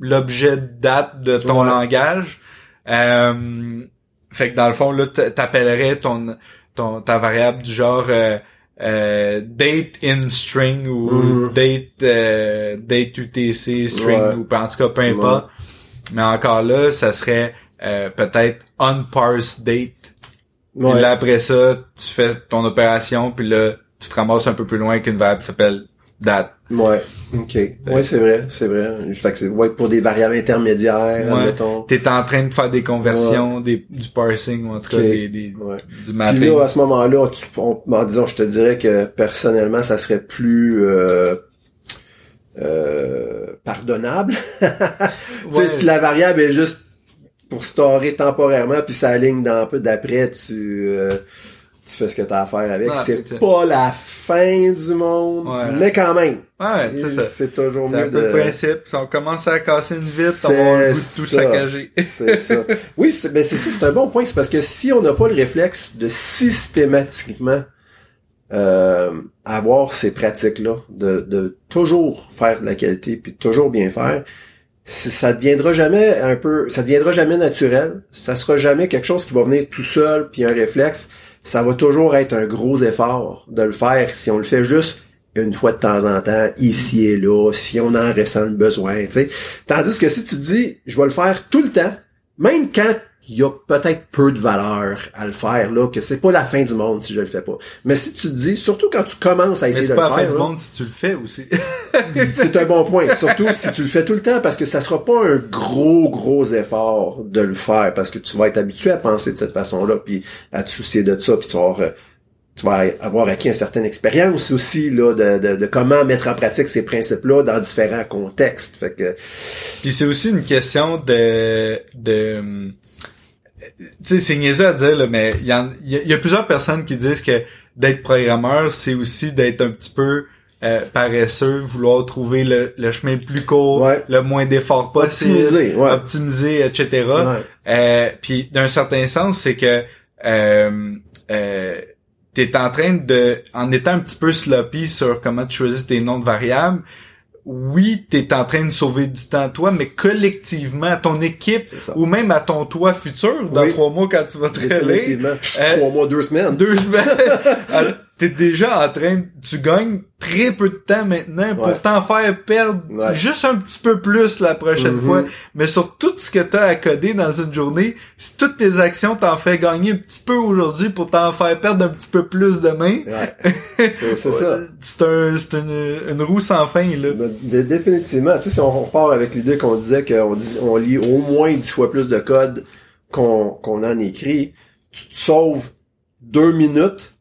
l'objet de date de ton langage. Euh, fait que dans le fond, là, t'appellerais ton, ton, ta variable du genre euh, euh, date in string ou mm-hmm. date euh, date UTC string ou en tout cas peu importe. Mais encore là, ça serait peut-être unparsed date. Puis là après ça, tu fais ton opération, puis là, tu te ramasses un peu plus loin qu'une variable qui s'appelle date. Ouais, ok. Ouais, c'est vrai, c'est vrai. Fait que c'est ouais, pour des variables intermédiaires, ouais. T'es en train de faire des conversions, des, du parsing, ou en tout cas des, des du mapping. Puis là, à ce moment-là, en disant, je te dirais que personnellement, ça serait plus euh, euh, pardonnable. ouais. si la variable est juste pour storer temporairement, puis ça aligne dans un peu d'après, tu euh, tu fais ce que t'as à faire avec. c'est pas la fin du monde, mais quand même. Ouais, c'est ça. C'est toujours mieux C'est un peu le principe. Si on commence à casser une vitre, on va le goût de tout saccager. c'est ça. Oui, c'est, ben c'est ça, c'est un bon point. C'est parce que si on n'a pas le réflexe de systématiquement euh, avoir ces pratiques-là, de, de toujours faire de la qualité, puis toujours bien faire, ça deviendra jamais un peu, ça deviendra jamais naturel. Ça sera jamais quelque chose qui va venir tout seul, puis un réflexe ça va toujours être un gros effort de le faire si on le fait juste une fois de temps en temps, ici et là, si on en ressent le besoin, tu Tandis que si tu dis, je vais le faire tout le temps, même quand il y a peut-être peu de valeur à le faire, là, que c'est pas la fin du monde si je le fais pas. Mais si tu te dis, surtout quand tu commences à essayer de le faire. c'est pas la fin du monde si tu le fais aussi. c'est un bon point. Surtout si tu le fais tout le temps, parce que ça sera pas un gros, gros effort de le faire, parce que tu vas être habitué à penser de cette façon-là, puis à te soucier de ça, puis tu vas avoir, euh, tu vas avoir acquis une certaine expérience aussi là de, de, comment mettre en pratique ces principes-là dans différents contextes. Fait que puis c'est aussi une question de de tu sais, c'est niaiseux à dire, là, mais il y, y, a plusieurs personnes qui disent que d'être programmeur, c'est aussi d'être un petit peu euh, paresseux, vouloir trouver le, le chemin le plus court, le moins d'efforts possible, optimiser, optimiser etc. Euh, puis d'un certain sens, c'est que euh, euh, t'es en train de, en étant un petit peu sloppy sur comment tu choisis tes noms de variables, oui, t'es en train de sauver du temps toi, mais collectivement, à ton équipe ou même à ton toi futur, dans trois mois quand tu vas te euh, trois mois, deux semaines. Deux semaines. T'es déjà en train, tu gagnes très peu de temps maintenant pour t'en faire perdre juste un petit peu plus la prochaine Mm-hmm. fois. Mais sur tout ce que t'as à coder dans une journée, si toutes tes actions t'en fait gagner un petit peu aujourd'hui pour t'en faire perdre un petit peu plus demain, c'est ça. C'est un, c'est une, une roue sans fin là. Définitivement. Tu sais, si on repart avec l'idée qu'on disait qu'on on lit au moins dix fois plus de code qu'on qu'on en écrit, tu te sauves deux minutes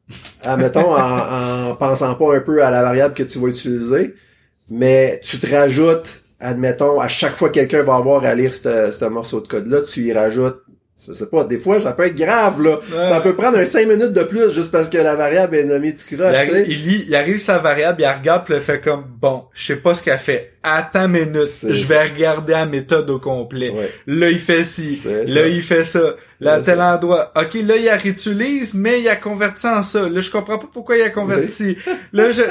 admettons, en, en pensant pas un peu à la variable que tu vas utiliser, mais tu te rajoutes, admettons, à chaque fois que quelqu'un va avoir à lire ce morceau de code-là, tu y rajoutes je sais pas, des fois, ça peut être grave, là. Ouais. Ça peut prendre un 5 minutes de plus juste parce que la variable est nommée tout Il croche, tu arrive, il, lit- il arrive sa variable, il la regarde, puis il fait comme, bon, je sais pas ce qu'elle fait. Attends une minute, je vais regarder la méthode au complet. Ouais. Là, il fait ci. Là, ça. il fait ça. Là, à tel endroit. OK, là, il la réutilise, mais il a converti en ça. Là, je comprends pas pourquoi il a converti. là, je...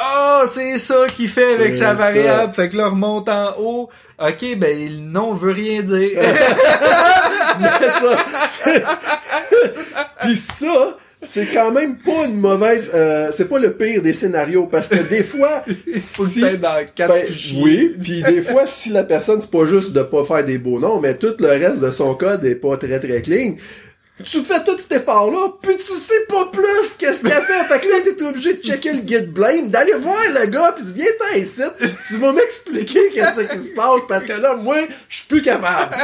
Oh, c'est ça qu'il fait avec sa ça. variable. Fait que là, remonte en haut. OK, ben, le nom veut rien dire. Ça, Puis ça, c'est quand même pas une mauvaise... euh, c'est pas le pire des scénarios, parce que des fois... Il si- dans quatre Ben, fichiers. oui, puis des fois, si la personne, c'est pas juste de pas faire des beaux noms, mais tout le reste de son code est pas très très clean, tu fais tout cet effort-là, puis tu sais pas plus qu'est-ce qu'elle fait. Fait que là, t'es obligé de checker le git blame, d'aller voir le gars, puis viens t'en ici, tu vas m'expliquer qu'est-ce qui se passe, parce que là, moi, je suis plus capable.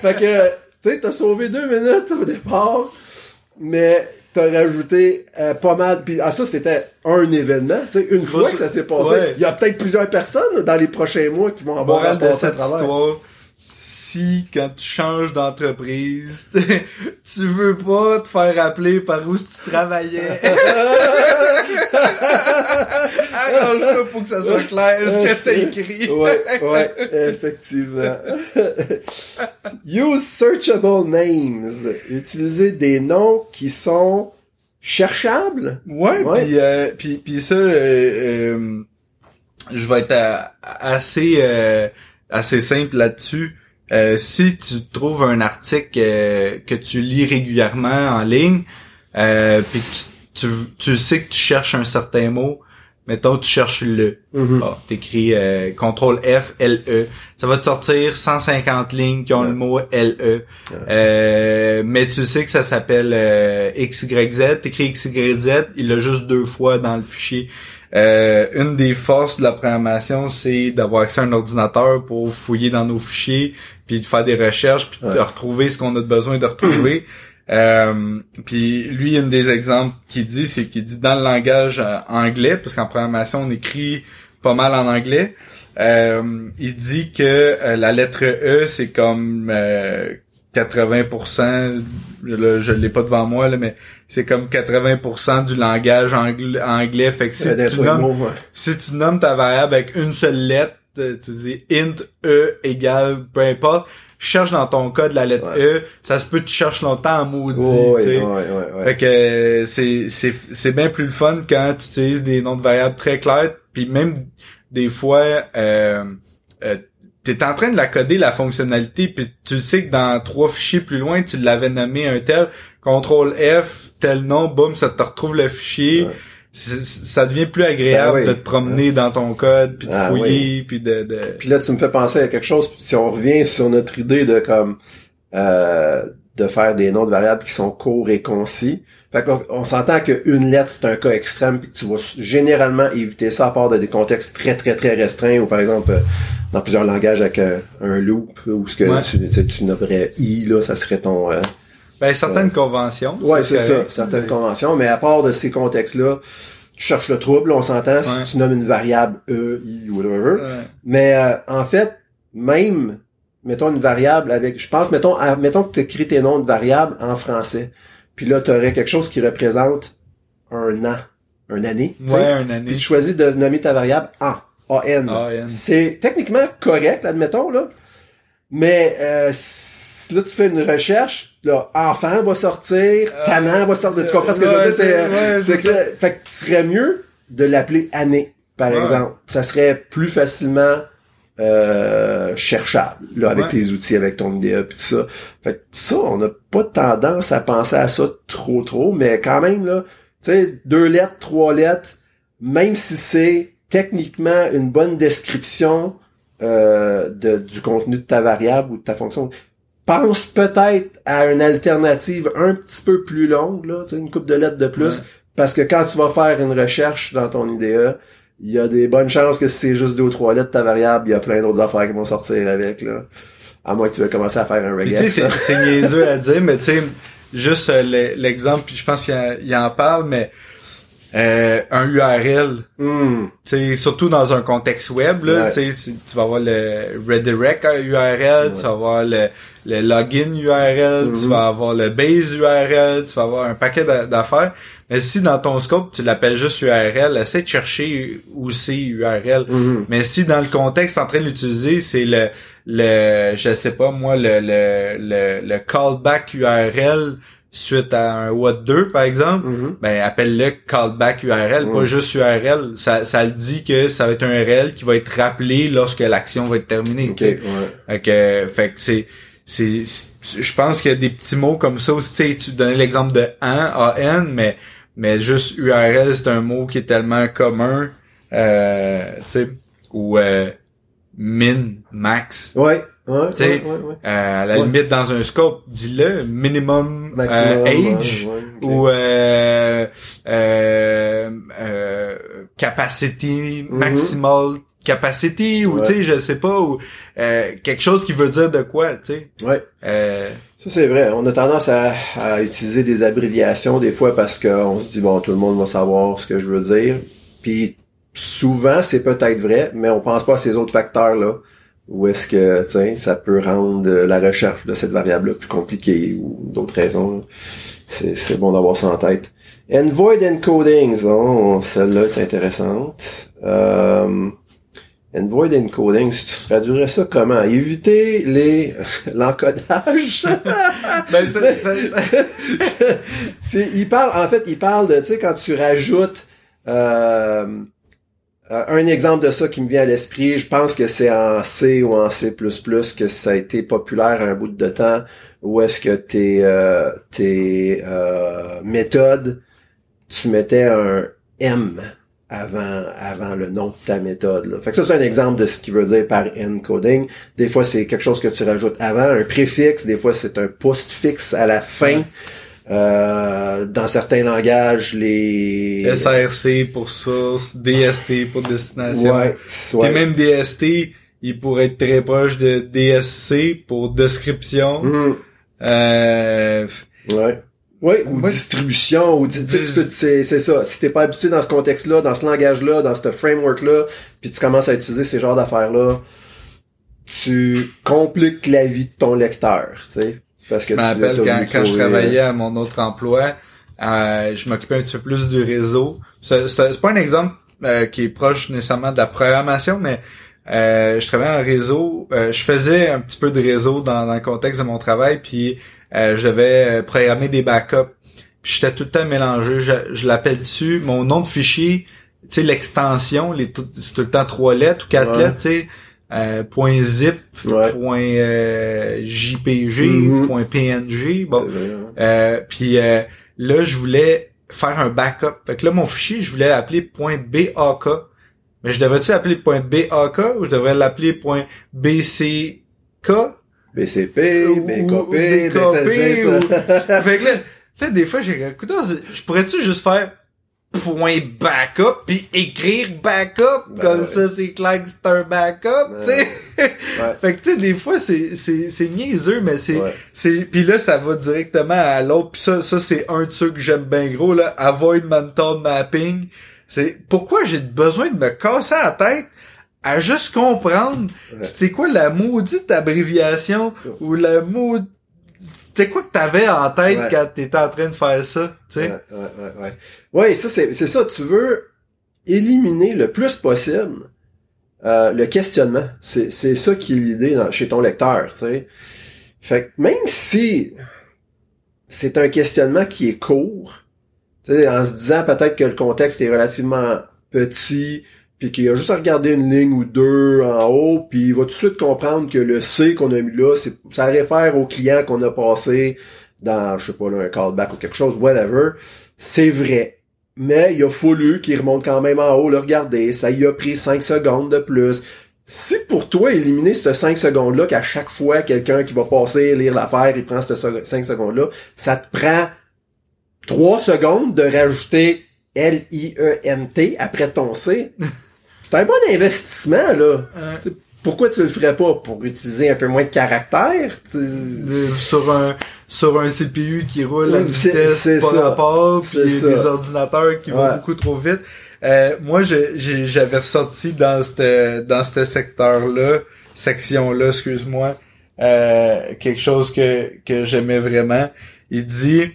Fait que, tu sais, t'as sauvé deux minutes au départ, mais t'as rajouté euh, pas mal. Puis ah ça c'était un événement. Tu sais, une fois que ça s'est passé, Ouais. il y a peut-être plusieurs personnes dans les prochains mois qui vont avoir à de passer à cette travers. histoire, quand tu changes d'entreprise, tu veux pas te faire appeler par où tu travaillais. Arrange-toi pour que ça soit clair ce que t'as écrit. ouais, ouais, effectivement. Use searchable names. Utiliser des noms qui sont cherchables? Ouais, Ouais. puis euh, puis puis ça euh, euh, je vais être à- assez euh, assez simple là-dessus. Euh, si tu trouves un article euh, que tu lis régulièrement en ligne, euh, puis tu, tu, tu sais que tu cherches un certain mot, mettons tu cherches le, Mhm. ah, t'écris euh, contrôle F L E, ça va te sortir 150 lignes qui ont Ouais. le mot L E. Euh, mais tu sais que ça s'appelle euh, XYZ, t'écris XYZ, il l'a juste deux fois dans le fichier. Euh, une des forces de la programmation, c'est d'avoir accès à un ordinateur pour fouiller dans nos fichiers, puis de faire des recherches, puis Ouais. de retrouver ce qu'on a besoin de retrouver. Euh, puis lui, une des exemples qu'il dit, c'est qu'il dit dans le langage euh, anglais, parce qu'en programmation, on écrit pas mal en anglais. Euh, il dit que la lettre E, c'est comme euh, 80%, là, je l'ai pas devant moi, là, mais c'est comme 80% du langage angl- anglais. Fait que si tu, nommes, mots, ouais. si tu nommes ta variable avec une seule lettre, euh, tu dis int E égale peu importe, cherche dans ton code la lettre Ouais. E, ça se peut que tu cherches longtemps en maudit, Ouais, ouais, ouais, ouais. Fait que c'est c'est c'est bien plus le fun quand tu utilises des noms de variables très clairs, puis même des fois euh, euh, t'es en train de la coder la fonctionnalité, puis tu sais que dans trois fichiers plus loin tu l'avais nommé un tel, contrôle F, tel nom, boum, ça te retrouve le fichier. Ouais. Ça devient plus agréable Ben oui. de te promener dans ton code, puis de Ah fouiller, puis de, de... Puis là, tu me fais penser à quelque chose, si on revient sur notre idée de comme euh, de faire des noms de variables qui sont courts et concis. Fait qu'on on s'entend qu'une lettre, c'est un cas extrême, puis que tu vas généralement éviter ça à part de des contextes très, très, très restreints, ou par exemple, euh, dans plusieurs langages avec un, un loop, ou ce que Ouais. tu, tu, tu nommerais i, là, ça serait ton... euh, Ben, certaines conventions. Ouais, c'est ça, certaines mais- conventions, mais à part de ces contextes-là, tu cherches le trouble, on s'entend, Ouais. si tu nommes une variable e, i, whatever, Ouais. mais euh, en fait, même, mettons une variable avec, je pense, mettons, à- mettons que tu écris tes noms de variables en français, puis là, tu aurais quelque chose qui représente un an, une année. Ouais, un puis année. tu choisis de nommer ta variable en AN. AN. C'est techniquement correct, admettons, là, mais euh, là, tu fais une recherche, là, enfant va sortir, Euh, va sortir, tu comprends ce que je veux dire? C'est, ouais, que, fait que tu serait mieux de l'appeler année, par exemple. Ça serait plus facilement euh, cherchable là avec Ouais. tes outils, avec ton IDE puis tout ça. Fait que ça, on n'a pas tendance à penser à ça trop trop, mais quand même là, tu sais, deux lettres, trois lettres, même si c'est techniquement une bonne description euh, de, du contenu de ta variable ou de ta fonction, pense peut-être à une alternative un petit peu plus longue, là, tu sais, une coupe de lettres de plus, Ouais. parce que quand tu vas faire une recherche dans ton IDE, il y a des bonnes chances que si c'est juste deux ou trois lettres ta variable, il y a plein d'autres affaires qui vont sortir avec, là. À moins que tu veuilles commencer à faire un regex. tu sais, c'est, niaiseux à dire, mais tu sais, juste euh, le- l'exemple, puis je pense qu'il en- il en parle, mais euh, un URL. Hmm. Sais, surtout dans un contexte web, là, Ouais. tu sais, tu tu vas avoir le redirect URL, tu vas avoir le, le login URL, tu Mhm. vas avoir le base URL, tu vas avoir un paquet d'a- d'affaires. Mais si dans ton scope, tu l'appelles juste URL, essaie de chercher où c'est URL. Mais si dans le contexte en train de l'utiliser, c'est le le je sais pas moi le le le, le callback URL suite à un what 2 par exemple, Mhm. ben appelle-le callback URL, pas juste URL. Ça ça le dit que ça va être un URL qui va être rappelé lorsque l'action va être terminée. Ok, tu sais. ouais. Fait que fait que c'est c'est je pense qu'il y a des petits mots comme ça aussi, tu sais, tu donnais l'exemple de an, AN, mais mais juste URL, c'est un mot qui est tellement commun euh, tu sais ou euh, min, max. Ouais, ouais, Tu sais, ouais, ouais, ouais. Euh, à la limite dans un scope, dis-le, minimum, Maximum, euh, age ou euh, euh, euh, capacity Mhm. maximal capacity ou tu sais je sais pas ou euh, quelque chose qui veut dire de quoi tu sais Ouais. euh, Ça, c'est vrai. On a tendance à, à utiliser des abréviations des fois parce qu'on se dit, bon, tout le monde va savoir ce que je veux dire. Puis souvent, c'est peut-être vrai, mais on pense pas à ces autres facteurs-là. Où est-ce que, ça peut rendre euh, la recherche de cette variable-là plus compliquée ou d'autres raisons. C'est, c'est bon d'avoir ça en tête. And void encodings, oh, celle-là est intéressante. Euh, and void encodings, tu traduirais ça comment? Éviter les, l'encodage. ben, il parle, en fait, il parle de, tu sais, quand tu rajoutes, euh, euh, un exemple de ça qui me vient à l'esprit, je pense que c'est en C ou en C++ que ça a été populaire un bout de temps, où est-ce que tes, euh, tes euh, méthodes, tu mettais un M avant, avant le nom de ta méthode. Là. Fait que ça, c'est un exemple de ce qu'il veut dire par encoding. Des fois, c'est quelque chose que tu rajoutes avant, un préfixe, des fois, c'est un postfixe à la fin. Euh, dans certains langages, les... SRC pour source DST pour destination Ouais, Puis ouais. même DST il pourrait être très proche de DSC pour description Hmm, euh, ouais. Ouais, ou Moi, distribution, ou di- c'est ça. Si t'es pas habitué dans ce contexte-là, dans ce langage-là, dans ce framework-là, puis tu commences à utiliser ces genres d'affaires-là, tu compliques la vie de ton lecteur, tu sais. Parce que Je me rappelle quand, quand je travaillais à mon autre emploi, euh, je m'occupais un petit peu plus du réseau. C'est pas un exemple euh, qui est proche nécessairement de la programmation, mais euh, je travaillais en réseau. euh, je faisais un petit peu de réseau dans, dans le contexte de mon travail, puis euh, je devais euh, programmer des backups. Puis j'étais tout le temps mélangé. Je, je l'appelle dessus. Mon nom de fichier, tu sais, l'extension, c'est tout le temps trois lettres ou quatre Ouais. lettres, tu sais. Euh, point zip, Ouais. point euh, JPG, Mhm. point PNG. Bon, hein. euh, puis euh, là, je voulais faire un backup. Fait que là, mon fichier, je voulais l'appeler .bak. Mais je devrais-tu l'appeler .bak ou je devrais l'appeler .bck? BCP, Ou- BKP, ou fait que là, là, des fois, j'ai écoute, je pourrais-tu juste faire point backup puis écrire backup Ben comme ouais. ça c'est clair que c'est un backup Ben tu sais. Ouais. fait que tu sais des fois c'est c'est c'est niaiseux mais c'est Ouais. c'est puis là ça va directement à l'autre puis ça ça c'est un de ceux que j'aime bien gros là avoid mental mapping. C'est pourquoi j'ai besoin de me casser la tête à juste comprendre c'était quoi la maudite abréviation ou la maudite c'était quoi que t'avais en tête quand t'étais en train de faire ça tu sais? Ouais, ouais, ouais, Ouais, ça, c'est, ça. Tu veux éliminer le plus possible euh, le questionnement. C'est, ça qui est l'idée chez ton lecteur, tu sais. Fait que même si c'est un questionnement qui est court, en se disant peut-être que le contexte est relativement petit, puis qu'il a juste à regarder une ligne ou deux en haut, puis il va tout de suite comprendre que le C qu'on a mis là, ça réfère au client qu'on a passé dans, je sais pas, là, un callback ou quelque chose, whatever. C'est vrai. Mais il a fallu qu'il remonte quand même en haut, le regarder. Ça y a pris 5 secondes de plus. Si pour toi, éliminer ce 5 secondes-là, qu'à chaque fois, quelqu'un qui va passer, lire l'affaire, il prend ce 5 secondes-là, ça te prend 3 secondes de rajouter L-I-E-N-T après ton C. C'est un bon investissement, là. Euh, Pourquoi tu le ferais pas? Pour utiliser un peu moins de caractères? Tu- Euh, sur un sur un CPU qui roule à une vitesse pas rapport, puis des ordinateurs qui vont beaucoup trop vite. Euh, moi, j'avais ressorti dans ce dans ce secteur-là, section-là, excuse-moi, euh, quelque chose que, que j'aimais vraiment. Il dit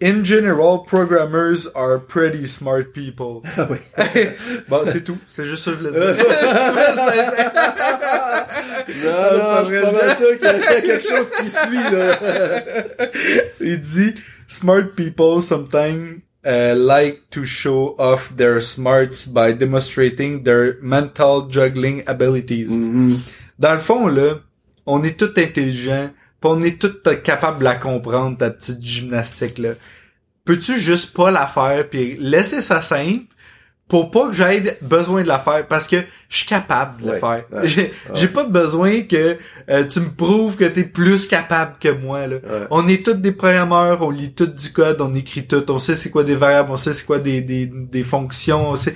In general, programmers are pretty smart people. Ah oui. bon, c'est tout. C'est juste ça que je voulais dire. Non, Ah, non, je suis pas mal sûr qu'il y a quelque chose qui suit, là. Il dit Smart people sometimes uh, like to show off their smarts by demonstrating their mental juggling abilities. Mhm. Dans le fond, là, on est tout intelligent, pis on est tout capable de la comprendre, ta petite gymnastique, là. Peux-tu juste pas la faire puis laisser ça simple pour pas que j'aie besoin de la faire parce que je suis capable de le Ouais, faire. ouais, J'ai pas besoin que euh, tu me prouves que t'es plus capable que moi, là. On est tous des programmeurs, on lit tout du code, on écrit tout, on sait c'est quoi des variables, on sait c'est quoi des, des, des fonctions, on sait...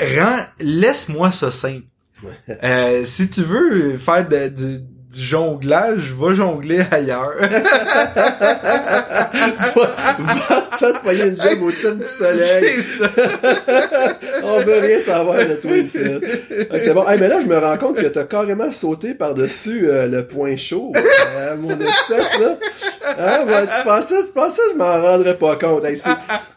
Rends, laisse-moi ça simple. Euh, si tu veux faire de- du, du jonglage, va jongler ailleurs. Va va te une job au-dessus du soleil. c'est ça. On veut rien savoir de toi ici. Ah, c'est bon. Hey, mais là, je me rends compte que t'as carrément sauté par-dessus euh, le point chaud. Euh, mon espèce, là. Hein, ouais, tu pensais, tu pensais, je m'en rendrais pas compte. Hey,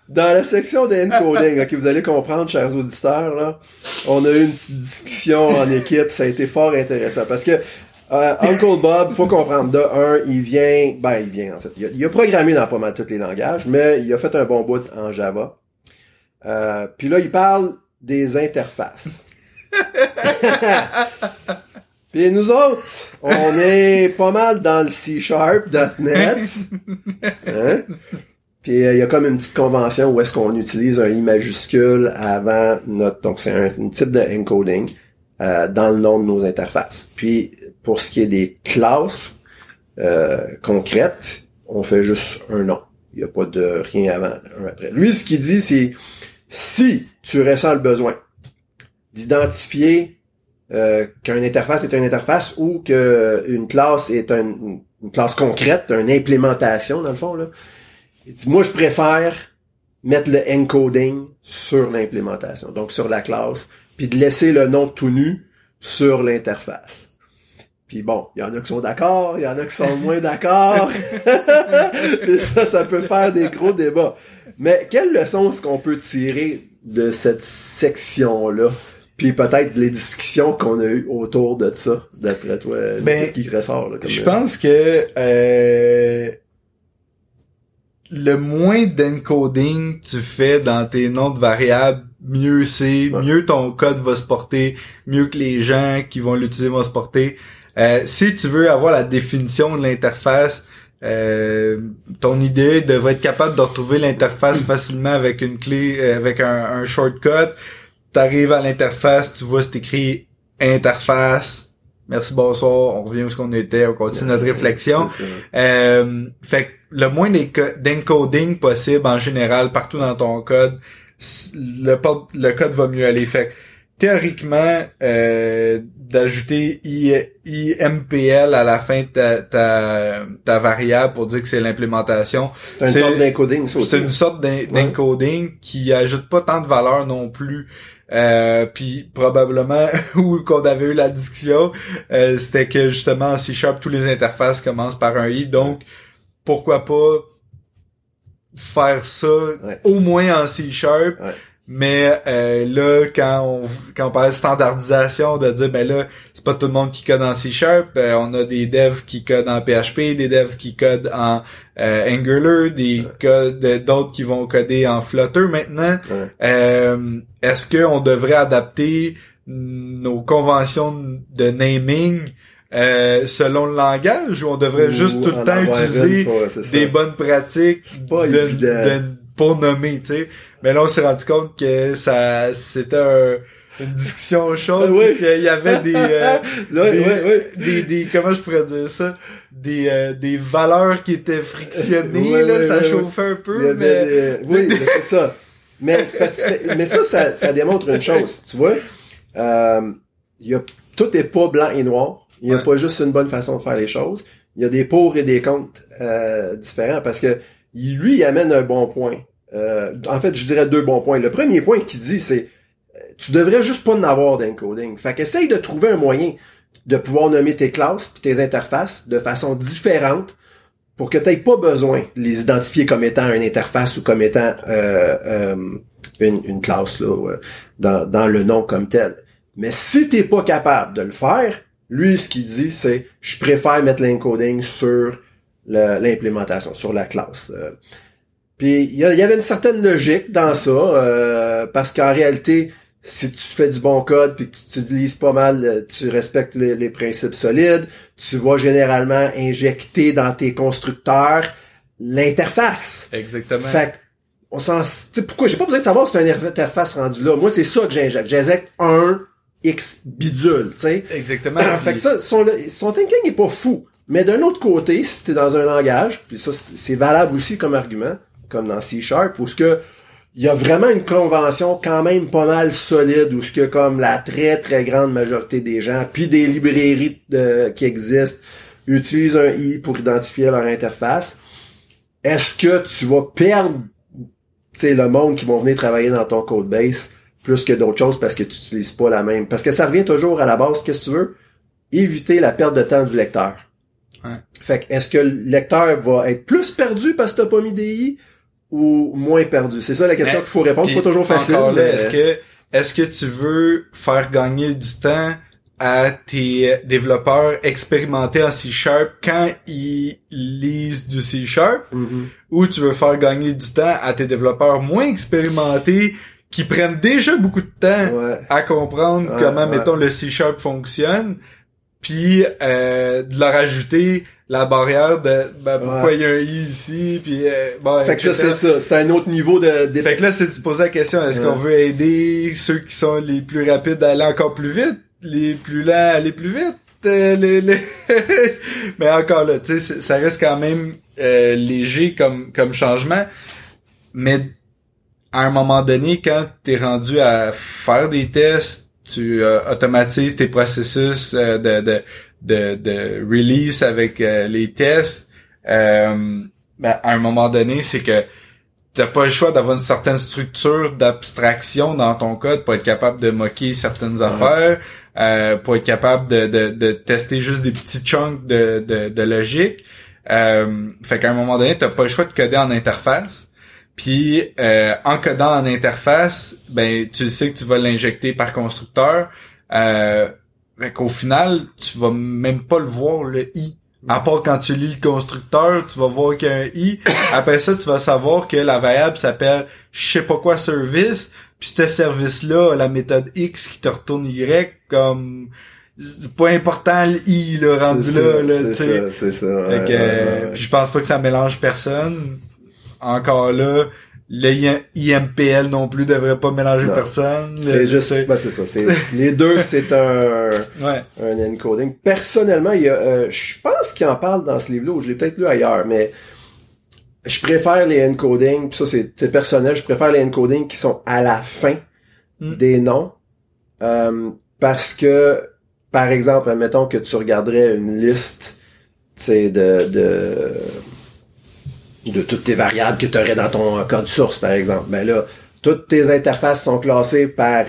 dans la section de encoding, ok, vous allez comprendre, chers auditeurs, là, on a eu une petite discussion en équipe. Ça a été fort intéressant parce que euh, Uncle Bob, faut comprendre, de un, il vient, ben, il vient, en fait. Il a, programmé dans pas mal tous les langages, mais il a fait un bon bout en Java. Euh, puis là, il parle des interfaces. Puis nous autres, on est pas mal dans le C-Sharp.net. Hein? Puis euh, il y a comme une petite convention où est-ce qu'on utilise un I majuscule avant notre... Donc c'est un, un type de encoding euh, dans le nom de nos interfaces. Puis pour ce qui est des classes euh, concrètes, on fait juste un nom. Il n'y a pas de rien avant, un après. Lui, ce qu'il dit, c'est si tu ressens le besoin d'identifier euh, qu'une interface est une interface ou qu'une classe est un- une classe concrète, une implémentation dans le fond, là. Il dit, moi, je préfère mettre le encoding sur l'implémentation, donc sur la classe, puis de laisser le nom tout nu sur l'interface. Puis bon, il y en a qui sont d'accord, il y en a qui sont moins d'accord. Et ça, ça peut faire des gros débats. Mais quelle leçon est-ce qu'on peut tirer de cette section-là? Puis peut-être les discussions qu'on a eues autour de ça, d'après toi, Ben, qu'est-ce qui ressort? Là, comme Je pense que euh, le moins d'encoding tu fais dans tes noms de variables, mieux c'est, Ouais. mieux ton code va se porter, mieux que les gens qui vont l'utiliser vont se porter. Euh, si tu veux avoir la définition de l'interface, euh, ton idée devrait être capable de retrouver l'interface facilement avec une clé, euh, avec un, un shortcut. T'arrives à l'interface, tu vois c'est écrit interface. Merci, bonsoir. On revient où ce qu'on était. On continue notre réflexion. Euh, fait que le moins d'enco- d'encoding possible en général partout dans ton code, le, le code va mieux aller. Fait que théoriquement, euh, d'ajouter I- IMPL à la fin de ta, ta, ta variable pour dire que c'est l'implémentation, C'est une sorte d'encoding, ça aussi. c'est une sorte d'en- d'encoding qui ajoute pas tant de valeur non plus. Euh, puis probablement où qu'on avait eu la discussion, euh, c'était que justement en C Sharp tous les interfaces commencent par un i, donc pourquoi pas faire ça Ouais. au moins en C Sharp. Ouais. Mais euh, là, quand on quand on parle de standardisation, de dire ben là, c'est pas tout le monde qui code en C Sharp, euh, on a des devs qui codent en PHP, des devs qui codent en euh, Angular, des codes d'autres qui vont coder en Flutter maintenant. Ouais. Euh, Est-ce qu'on devrait adapter nos conventions de naming euh, selon le langage ou on devrait juste tout le temps utiliser pour- des bonnes pratiques de- pour nommer, tu sais. Mais là, on s'est rendu compte que ça, c'était un- une discussion chaude, Ah oui. qu'il y avait des, euh, des, des, des- comment je pourrais dire ça, des, euh, des valeurs qui étaient frictionnées, là, ça chauffait un Il peu, mais des- Oui, c'est ça. Mais, mais ça, ça, ça démontre une chose, tu vois. Euh, il y a, tout est pas blanc et noir. Il y a Ouais. pas juste une bonne façon de faire les choses. il y a des pour et des contre euh, différents parce que lui, il amène un bon point. Euh, en fait, je dirais deux bons points. Le premier point qu'il dit, c'est tu devrais juste pas en avoir d'encoding. Fait qu'essaye de trouver un moyen de pouvoir nommer tes classes et tes interfaces de façon différente pour que tu n'aies pas besoin de les identifier comme étant une interface ou comme étant euh, euh, une, une, classe là, dans, dans le nom comme tel. Mais si t'es pas capable de le faire, lui, ce qu'il dit, c'est je préfère mettre l'encoding sur l'implémentation, sur la classe. Euh. Puis il y, avait une certaine logique dans ça, euh, parce qu'en réalité, si tu fais du bon code puis que tu utilises pas mal, euh, tu respectes les, principes solides, tu vas généralement injecter dans tes constructeurs l'interface. Exactement. Fait on s'en, pourquoi j'ai pas besoin de savoir si c'est une interface rendue là. Moi, c'est ça que j'injecte. J'injecte un X bidule, tu sais. Exactement. fait que ça, son, son thinking est pas fou. Mais d'un autre côté, si t'es dans un langage, puis ça, c'est valable aussi comme argument, comme dans C Sharp, où ce que il y a vraiment une convention quand même pas mal solide où ce que comme la très très grande majorité des gens, puis des librairies qui existent, utilisent un i pour identifier leur interface. Est-ce que tu vas perdre le monde qui vont venir travailler dans ton code base plus que d'autres choses parce que tu n'utilises pas la même? Parce que ça revient toujours à la base, qu'est-ce que tu veux? Éviter la perte de temps du lecteur. Ouais. Fait que est-ce que le lecteur va être plus perdu parce que t'as pas mis des i ou moins perdu? C'est ça la question qu'il faut répondre. C'est pas toujours facile. Est-ce que est-ce que tu veux faire gagner du temps à tes développeurs expérimentés en C Sharp quand ils lisent du C Sharp? Mm-hmm. ou tu veux faire gagner du temps à tes développeurs moins expérimentés qui prennent déjà beaucoup de temps à comprendre comment, mettons, le C-Sharp fonctionne, puis euh, de leur ajouter la barrière de ben, pourquoi il y a un i ici puis euh, bon fait que ça c'est ça. C'est un autre niveau de, de... fait que là c'est de se poser la question est-ce qu'on veut aider ceux qui sont les plus rapides à aller encore plus vite les plus lents à aller plus vite euh, les, les... mais encore là tu sais ça reste quand même euh, léger comme comme changement. Mais à un moment donné, quand tu es rendu à faire des tests, tu euh, automatises tes processus euh, de, de, de, de, release avec euh, les tests, ben, à un moment donné, c'est que t'as pas le choix d'avoir une certaine structure d'abstraction dans ton code pour être capable de moquer certaines affaires, pour être capable de, de, de, tester juste des petits chunks de, de, de logique. fait qu'à un moment donné, t'as pas le choix de coder en interface. Puis euh, en codant en interface, ben tu sais que tu vas l'injecter par constructeur. Euh, fait qu'au final, tu vas même pas le voir le i. À part quand tu lis le constructeur, tu vas voir qu'il y a un i. Après ça, tu vas savoir que la variable s'appelle je sais pas quoi service. Puis ce service-là la méthode x qui te retourne y comme c'est pas important le i le rendu là, là tu sais. C'est ça. Euh, puis je pense pas que ça mélange personne encore là, le IMPL non plus devrait pas mélanger personne. C'est juste, ben c'est ça. les deux, c'est un, un encoding. Personnellement, il y a, euh, je pense qu'il en parle dans ce livre-là, ou je l'ai peut-être lu ailleurs, mais je préfère les encodings, ça c'est personnel, je préfère les encodings qui sont à la fin hmm. des noms, euh, parce que, par exemple, admettons que tu regarderais une liste, tu de, de de toutes tes variables que tu aurais dans ton code source, par exemple. Ben là, toutes tes interfaces sont classées par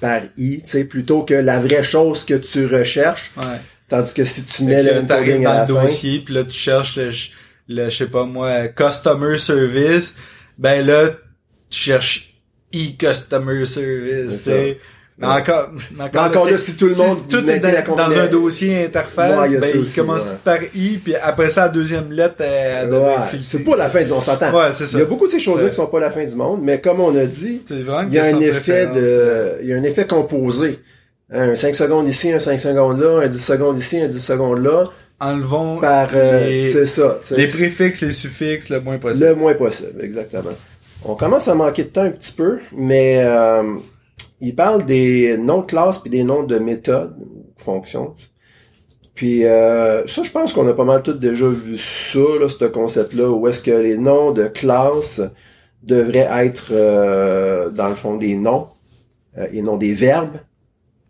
par i, tu sais, plutôt que la vraie chose que tu recherches. Tandis que si tu mets le dans le dossier, puis là tu cherches le, le je sais pas moi, customer service, ben là tu cherches e-customer service, mais encore, encore, là, si tout le monde si tout est dans, un dossier interface, ben, il commence par I, puis après ça, la deuxième lettre, elle, elle C'est pas la fin du monde, on s'entend. Ouais, c'est ça. Il y a beaucoup de ces choses-là qui sont pas la fin du monde, mais comme on a dit, il y a un effet de, il y a un effet composé. Un 5 secondes ici, un 5 secondes là, un 10 secondes ici, un 10 secondes là. Enlevons par, euh, c'est ça. Les préfixes, les suffixes, le moins possible. Le moins possible, exactement. On commence à manquer de temps un petit peu, mais euh, il parle des noms de classe puis des noms de méthodes, fonctions. Puis euh, ça, je pense qu'on a pas mal tout déjà vu ça, là, ce concept-là, où est-ce que les noms de classe devraient être, euh, dans le fond, des noms, euh, et non des verbes.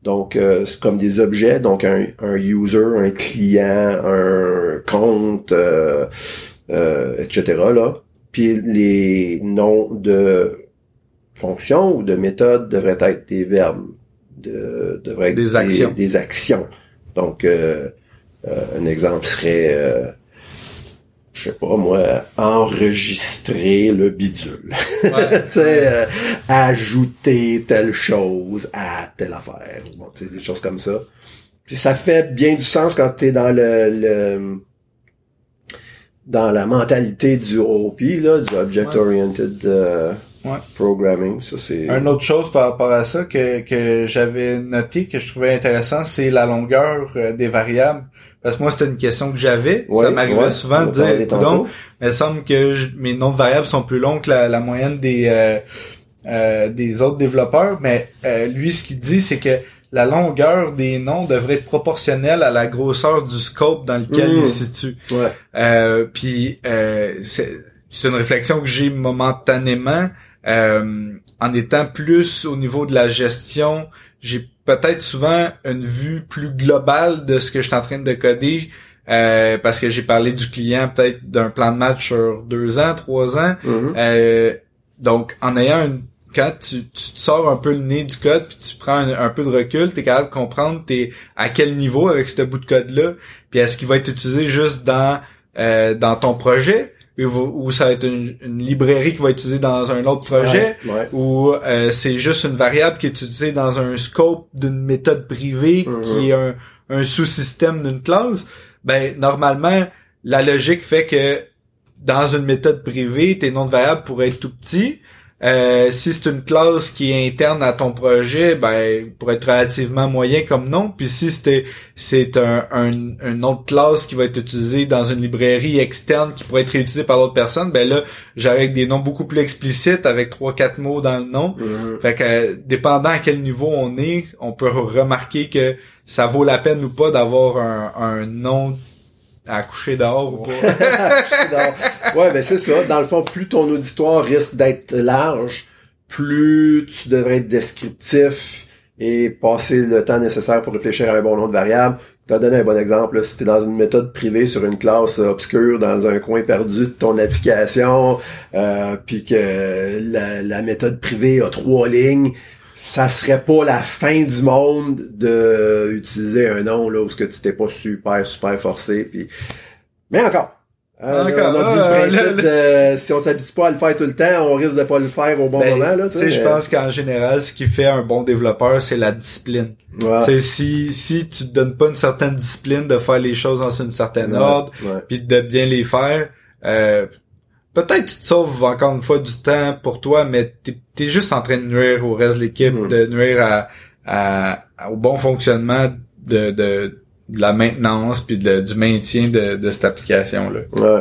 Donc, euh, c'est comme des objets, donc un, un user, un client, un compte, euh, euh, etc. Là. Puis les noms de fonctions ou de méthodes devraient être des verbes, de, devraient être Des actions. des actions. Donc, euh, euh, un exemple serait, euh, je sais pas moi, enregistrer le bidule. Ouais. tu sais, euh, ajouter telle chose à telle affaire. Bon, tu sais, des choses comme ça. Puis ça fait bien du sens quand t'es dans le, le dans la mentalité du OOP, là, du Object Oriented euh, Ouais. Programming. Ça, c'est... Une autre chose par rapport à ça que, que j'avais noté, que je trouvais intéressant, c'est la longueur euh, des variables. Parce que moi, c'était une question que j'avais. Ouais, ça m'arrivait ouais, souvent de dire, donc, il me semble que je- mes noms de variables sont plus longs que la, la moyenne des euh, euh, des autres développeurs. Mais euh, lui, ce qu'il dit, c'est que la longueur des noms devrait être proportionnelle à la grosseur du scope dans lequel Mm. il se situe. Ouais. Euh, puis euh, c'est c'est une réflexion que j'ai momentanément euh, en étant plus au niveau de la gestion. J'ai peut-être souvent une vue plus globale de ce que je suis en train de coder euh, parce que j'ai parlé du client peut-être d'un plan de match sur deux ans, trois ans. Mhm. Euh, donc, en ayant une quand tu, tu te sors un peu le nez du code puis tu prends un, un peu de recul, tu es capable de comprendre t'es à quel niveau avec ce bout de code-là, puis est-ce qu'il va être utilisé juste dans euh, dans ton projet ou, ça va être une, une librairie qui va être utilisée dans un autre projet Ouais, ouais. ou euh, c'est juste une variable qui est utilisée dans un scope d'une méthode privée Mhm. qui est un, un sous-système d'une classe, ben normalement la logique fait que dans une méthode privée, tes noms de variables pourraient être tout petits. Euh, si c'est une classe qui est interne à ton projet, ben pourrait être relativement moyen comme nom. Puis si c'était c'est un, un, un nom de classe qui va être utilisé dans une librairie externe qui pourrait être réutilisé par d'autres personnes, ben là j'aurais avec des noms beaucoup plus explicites avec trois quatre mots dans le nom. Mhm. Fait que euh, dépendant à quel niveau on est, on peut remarquer que ça vaut la peine ou pas d'avoir un, un nom à coucher dehors ou pas. Non. ouais, ben c'est ça. Dans le fond, plus ton auditoire risque d'être large, plus tu devrais être descriptif et passer le temps nécessaire pour réfléchir à un bon nom de variable. Tu as donné un bon exemple. Si tu es dans une méthode privée sur une classe obscure dans un coin perdu de ton application, euh, puis que la méthode privée a trois lignes, ça serait pas la fin du monde de utiliser un nom là où ce que tu t'es pas super super forcé puis mais encore euh, Encore, on a dit ah, le principe le- de si on s'habitue pas à le faire tout le temps on risque de pas le faire au bon Ben, moment là tu sais, je pense qu'en général, ce qui fait un bon développeur, c'est la discipline. Ouais. Tu sais, si, si tu te donnes pas une certaine discipline de faire les choses dans une certaine Ouais, ordre, puis de bien les faire, euh, peut-être tu te sauves encore une fois du temps pour toi, mais t'es es juste en train de nuire au reste de l'équipe, Mhm. de nuire à, à- au bon fonctionnement de, de, de la maintenance puis de- du maintien de, de cette application-là. Ouais.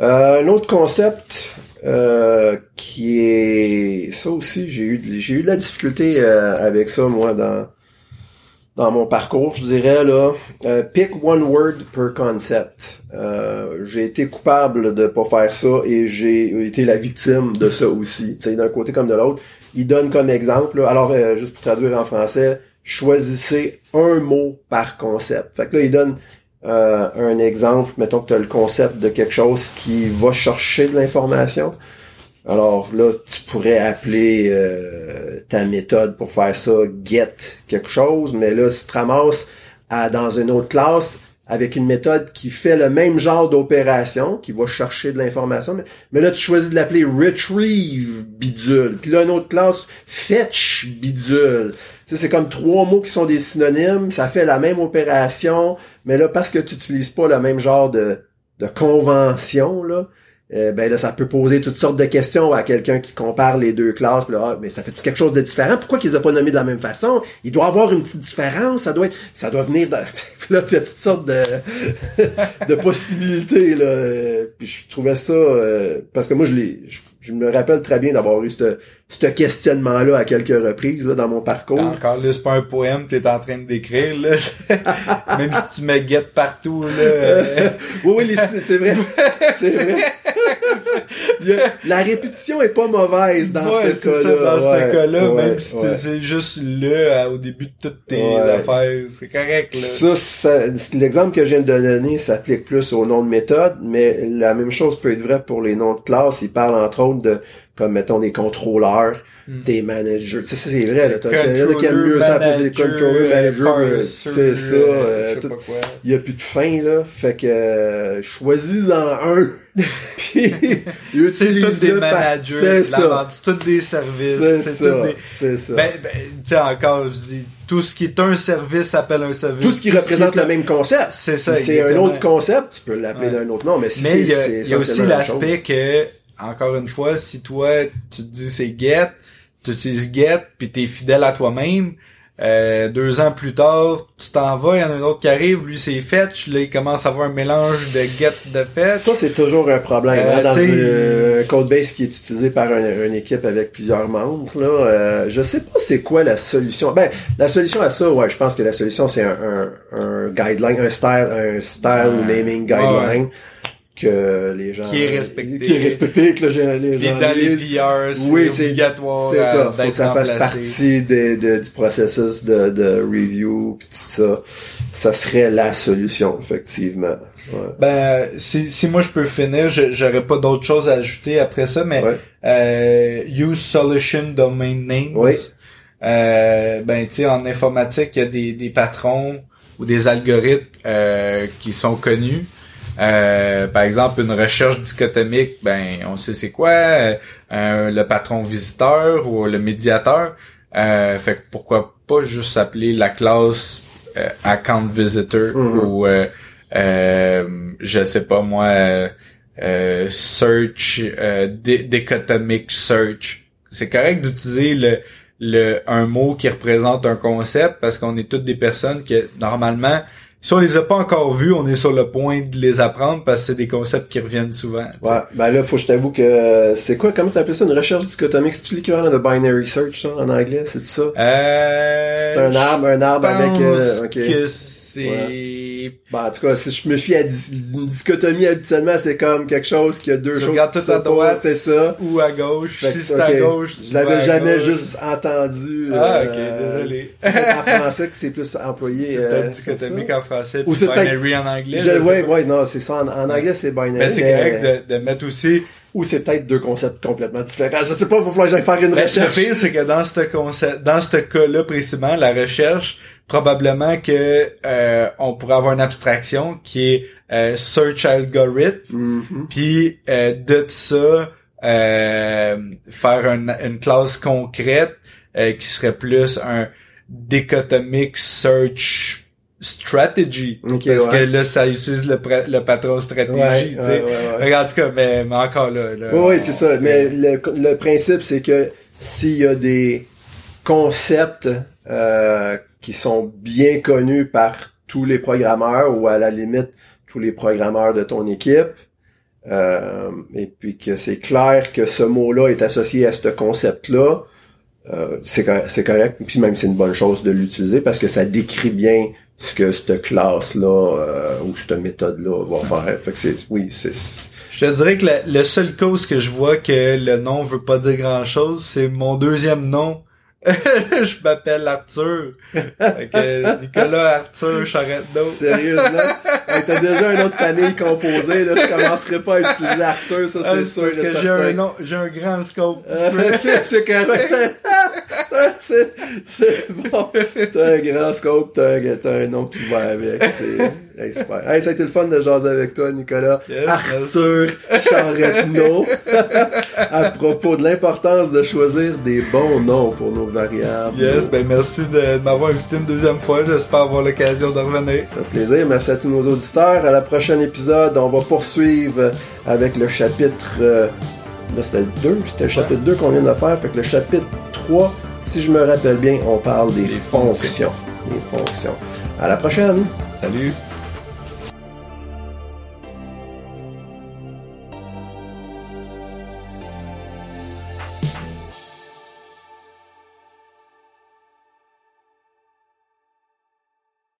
Euh, un autre concept euh, qui est ça aussi j'ai eu de- j'ai eu de la difficulté euh, avec ça moi dans dans mon parcours je dirais là Euh, pick one word per concept. Euh, j'ai été coupable de pas faire ça et j'ai été la victime de ça aussi tu sais d'un côté comme de l'autre. Il donne comme exemple là, alors euh, juste pour traduire en français choisissez un mot par concept. Fait que là il donne un exemple, mettons que tu as le concept de quelque chose qui va chercher de l'information. Alors là, tu pourrais appeler euh, ta méthode pour faire ça get quelque chose, mais là, si tu ramasses dans une autre classe avec une méthode qui fait le même genre d'opération, qui va chercher de l'information, mais, là, tu choisis de l'appeler retrieve bidule. Puis là, une autre classe, fetch bidule. C'est comme trois mots qui sont des synonymes, ça fait la même opération, mais là, parce que tu n'utilises pas le même genre de, de convention, là, euh, ben là, ça peut poser toutes sortes de questions à quelqu'un qui compare les deux classes. Là, ah, mais ça fait quelque chose de différent? Pourquoi qu'ils ont pas nommé de la même façon? Il doit avoir une petite différence. Ça doit être, ça doit venir de... Là, il y a toutes sortes de, de possibilités, là. Euh, Puis je trouvais ça, euh, parce que moi, je je, je me rappelle très bien d'avoir eu ce, ce questionnement-là à quelques reprises, là, dans mon parcours. Encore là, c'est pas un poème que t'es en train de décrire, là. Même si tu me guettes partout, là. oui, oui, c'est vrai. C'est vrai. La répétition est pas mauvaise dans ouais, ce cas-là. dans Ouais, ce cas-là, ouais, même si c'est juste le au début de toutes tes affaires, c'est correct, là. Ça, ça- l'exemple que je viens de donner s'applique plus au nom de méthode, mais la même chose peut être vraie pour les noms de classe. Il parle entre autres de, comme mettons, des contrôleurs, Hmm. des managers. Ça, c'est vrai, là. T'as- Controller, qui aiment mieux ça manager, managers, parser, euh, c'est ça. euh, sais quoi. Il y a plus de fin, là. Fait que, euh, choisis-en un. Puis, C'est tous des managers, C'est c'est tous des services, C'est c'est ça. C'est ça. Ben, ben, tu sais, encore, je dis, tout ce qui est un service s'appelle un service. Tout ce qui représente le même concept. C'est ça, Si c'est un autre concept, tu peux l'appeler Ouais. d'un autre nom, mais si Mais c'est il y a, c'est il y a aussi l'aspect que, encore une fois, si toi, tu te dis c'est get, tu utilises get, puis t'es fidèle à toi-même, euh, deux ans plus tard, tu t'en vas, il y en a un autre qui arrive, lui c'est fetch, là il commence à avoir un mélange de get, de fetch. Ça, c'est toujours un problème. Euh, hein, dans t'sais, un codebase qui est utilisé par un- une équipe avec plusieurs membres, là, euh, je sais pas c'est quoi la solution. Ben, la solution à ça, ouais, je pense que la solution, c'est un, un, un guideline, un style, un style Ouais. naming guideline que les gens... Qui est respecté. Qui est respecté, que là, j'ai- les gens dans les. PR, c'est Oui, c'est obligatoire C'est ça, faut que ça fasse partie des- de- du processus de, de review pis tout ça. Ça serait la solution, effectivement. Ouais. Ben, si, si moi je peux finir, je- j'aurais pas d'autre chose à ajouter après ça, mais Ouais. euh, use solution domain names. Oui. Euh, ben, tu sais, en informatique, il y a des, des patrons ou des algorithmes euh, qui sont connus. Euh, par exemple, une recherche dichotomique, ben, on sait c'est quoi, euh, le patron visiteur ou le médiateur. Euh, fait que pourquoi pas juste s'appeler la classe euh, account visitor Mhm. ou euh, euh, je sais pas moi search euh, di- dichotomic search. C'est correct d'utiliser le le un mot qui représente un concept parce qu'on est toutes des personnes que normalement si on les a pas encore vus, on est sur le point de les apprendre parce que c'est des concepts qui reviennent souvent. Ouais, ben là, faut que je t'avoue que c'est quoi, comment t'appelles ça, une recherche dichotomique? C'est-tu l'équivalent de binary search, ça, en anglais? C'est ça? Euh, C'est un arbre, un arbre avec, euh, pense ok. que c'est Ben, en tout cas, si je me fie à une dichotomie habituellement, c'est comme quelque chose qui a deux tu choses regardes qui tout à droite c'est ça. ou à gauche. Fait si c'est à gauche, tu Je l'avais jamais gauche. juste entendu. Ah, ok, euh, désolé. c'est en français que c'est plus employé. C'est euh, dichotomique en français, Ou puis c'est peut-être- binary en anglais. Je- ouais, ouais, non, c'est ça. En, en anglais, c'est binary. Mais c'est mais- correct de, de mettre aussi Ou c'est peut-être deux concepts complètement différents. Je sais pas, il va falloir que j'aille faire une Ben, recherche. Le pire, c'est que dans ce concept, dans ce cas-là précisément, la recherche, probablement que euh, on pourrait avoir une abstraction qui est euh, search algorithm, Mhm. puis euh, de ça euh, faire une, une classe concrète euh, qui serait plus un dichotomic search strategy, Ok, parce ouais. que là ça utilise le, le patron stratégie, Ouais, tu sais. ouais, en tout cas, mais, mais encore là. là, Oui, on- c'est ça. Mais le, le principe, c'est que s'il y a des concepts euh, qui sont bien connus par tous les programmeurs ou à la limite tous les programmeurs de ton équipe, euh, et puis que c'est clair que ce mot-là est associé à ce concept-là, euh, c'est c'est correct. Puis même c'est une bonne chose de l'utiliser parce que ça décrit bien ce que cette classe-là euh, ou cette méthode-là va faire. Fait que c'est oui, c'est Je te dirais que la, le seul cause que je vois que le nom veut pas dire grand chose, c'est mon deuxième nom. je m'appelle Arthur. Fait que Nicolas Arthur Charretteau. Sérieusement? Hey, T'as déjà une autre famille composée, là, je commencerai pas à utiliser Arthur, ça Ah, c'est c'est sûr parce que j'ai un nom, j'ai un grand scope. Euh, c'est c'est correct. c'est bon. T'as un grand scope, t'as un, t'as un nom qui va avec. Hey, super. Hey, ça a été le fun de jaser avec toi, Nicolas. Yes, Arthur Charretneau. à propos de l'importance de choisir des bons noms pour nos variables. Yes, ben merci de m'avoir invité une deuxième fois. J'espère avoir l'occasion de revenir. Ça fait plaisir. Merci à tous nos auditeurs. À la prochaine épisode, on va poursuivre avec le chapitre. euh, là, c'était le 2. C'était le chapitre 2 qu'on vient de faire. Fait que le chapitre 3, si je me rappelle bien, on parle des, fonctions. Des fonctions. À la prochaine. Salut.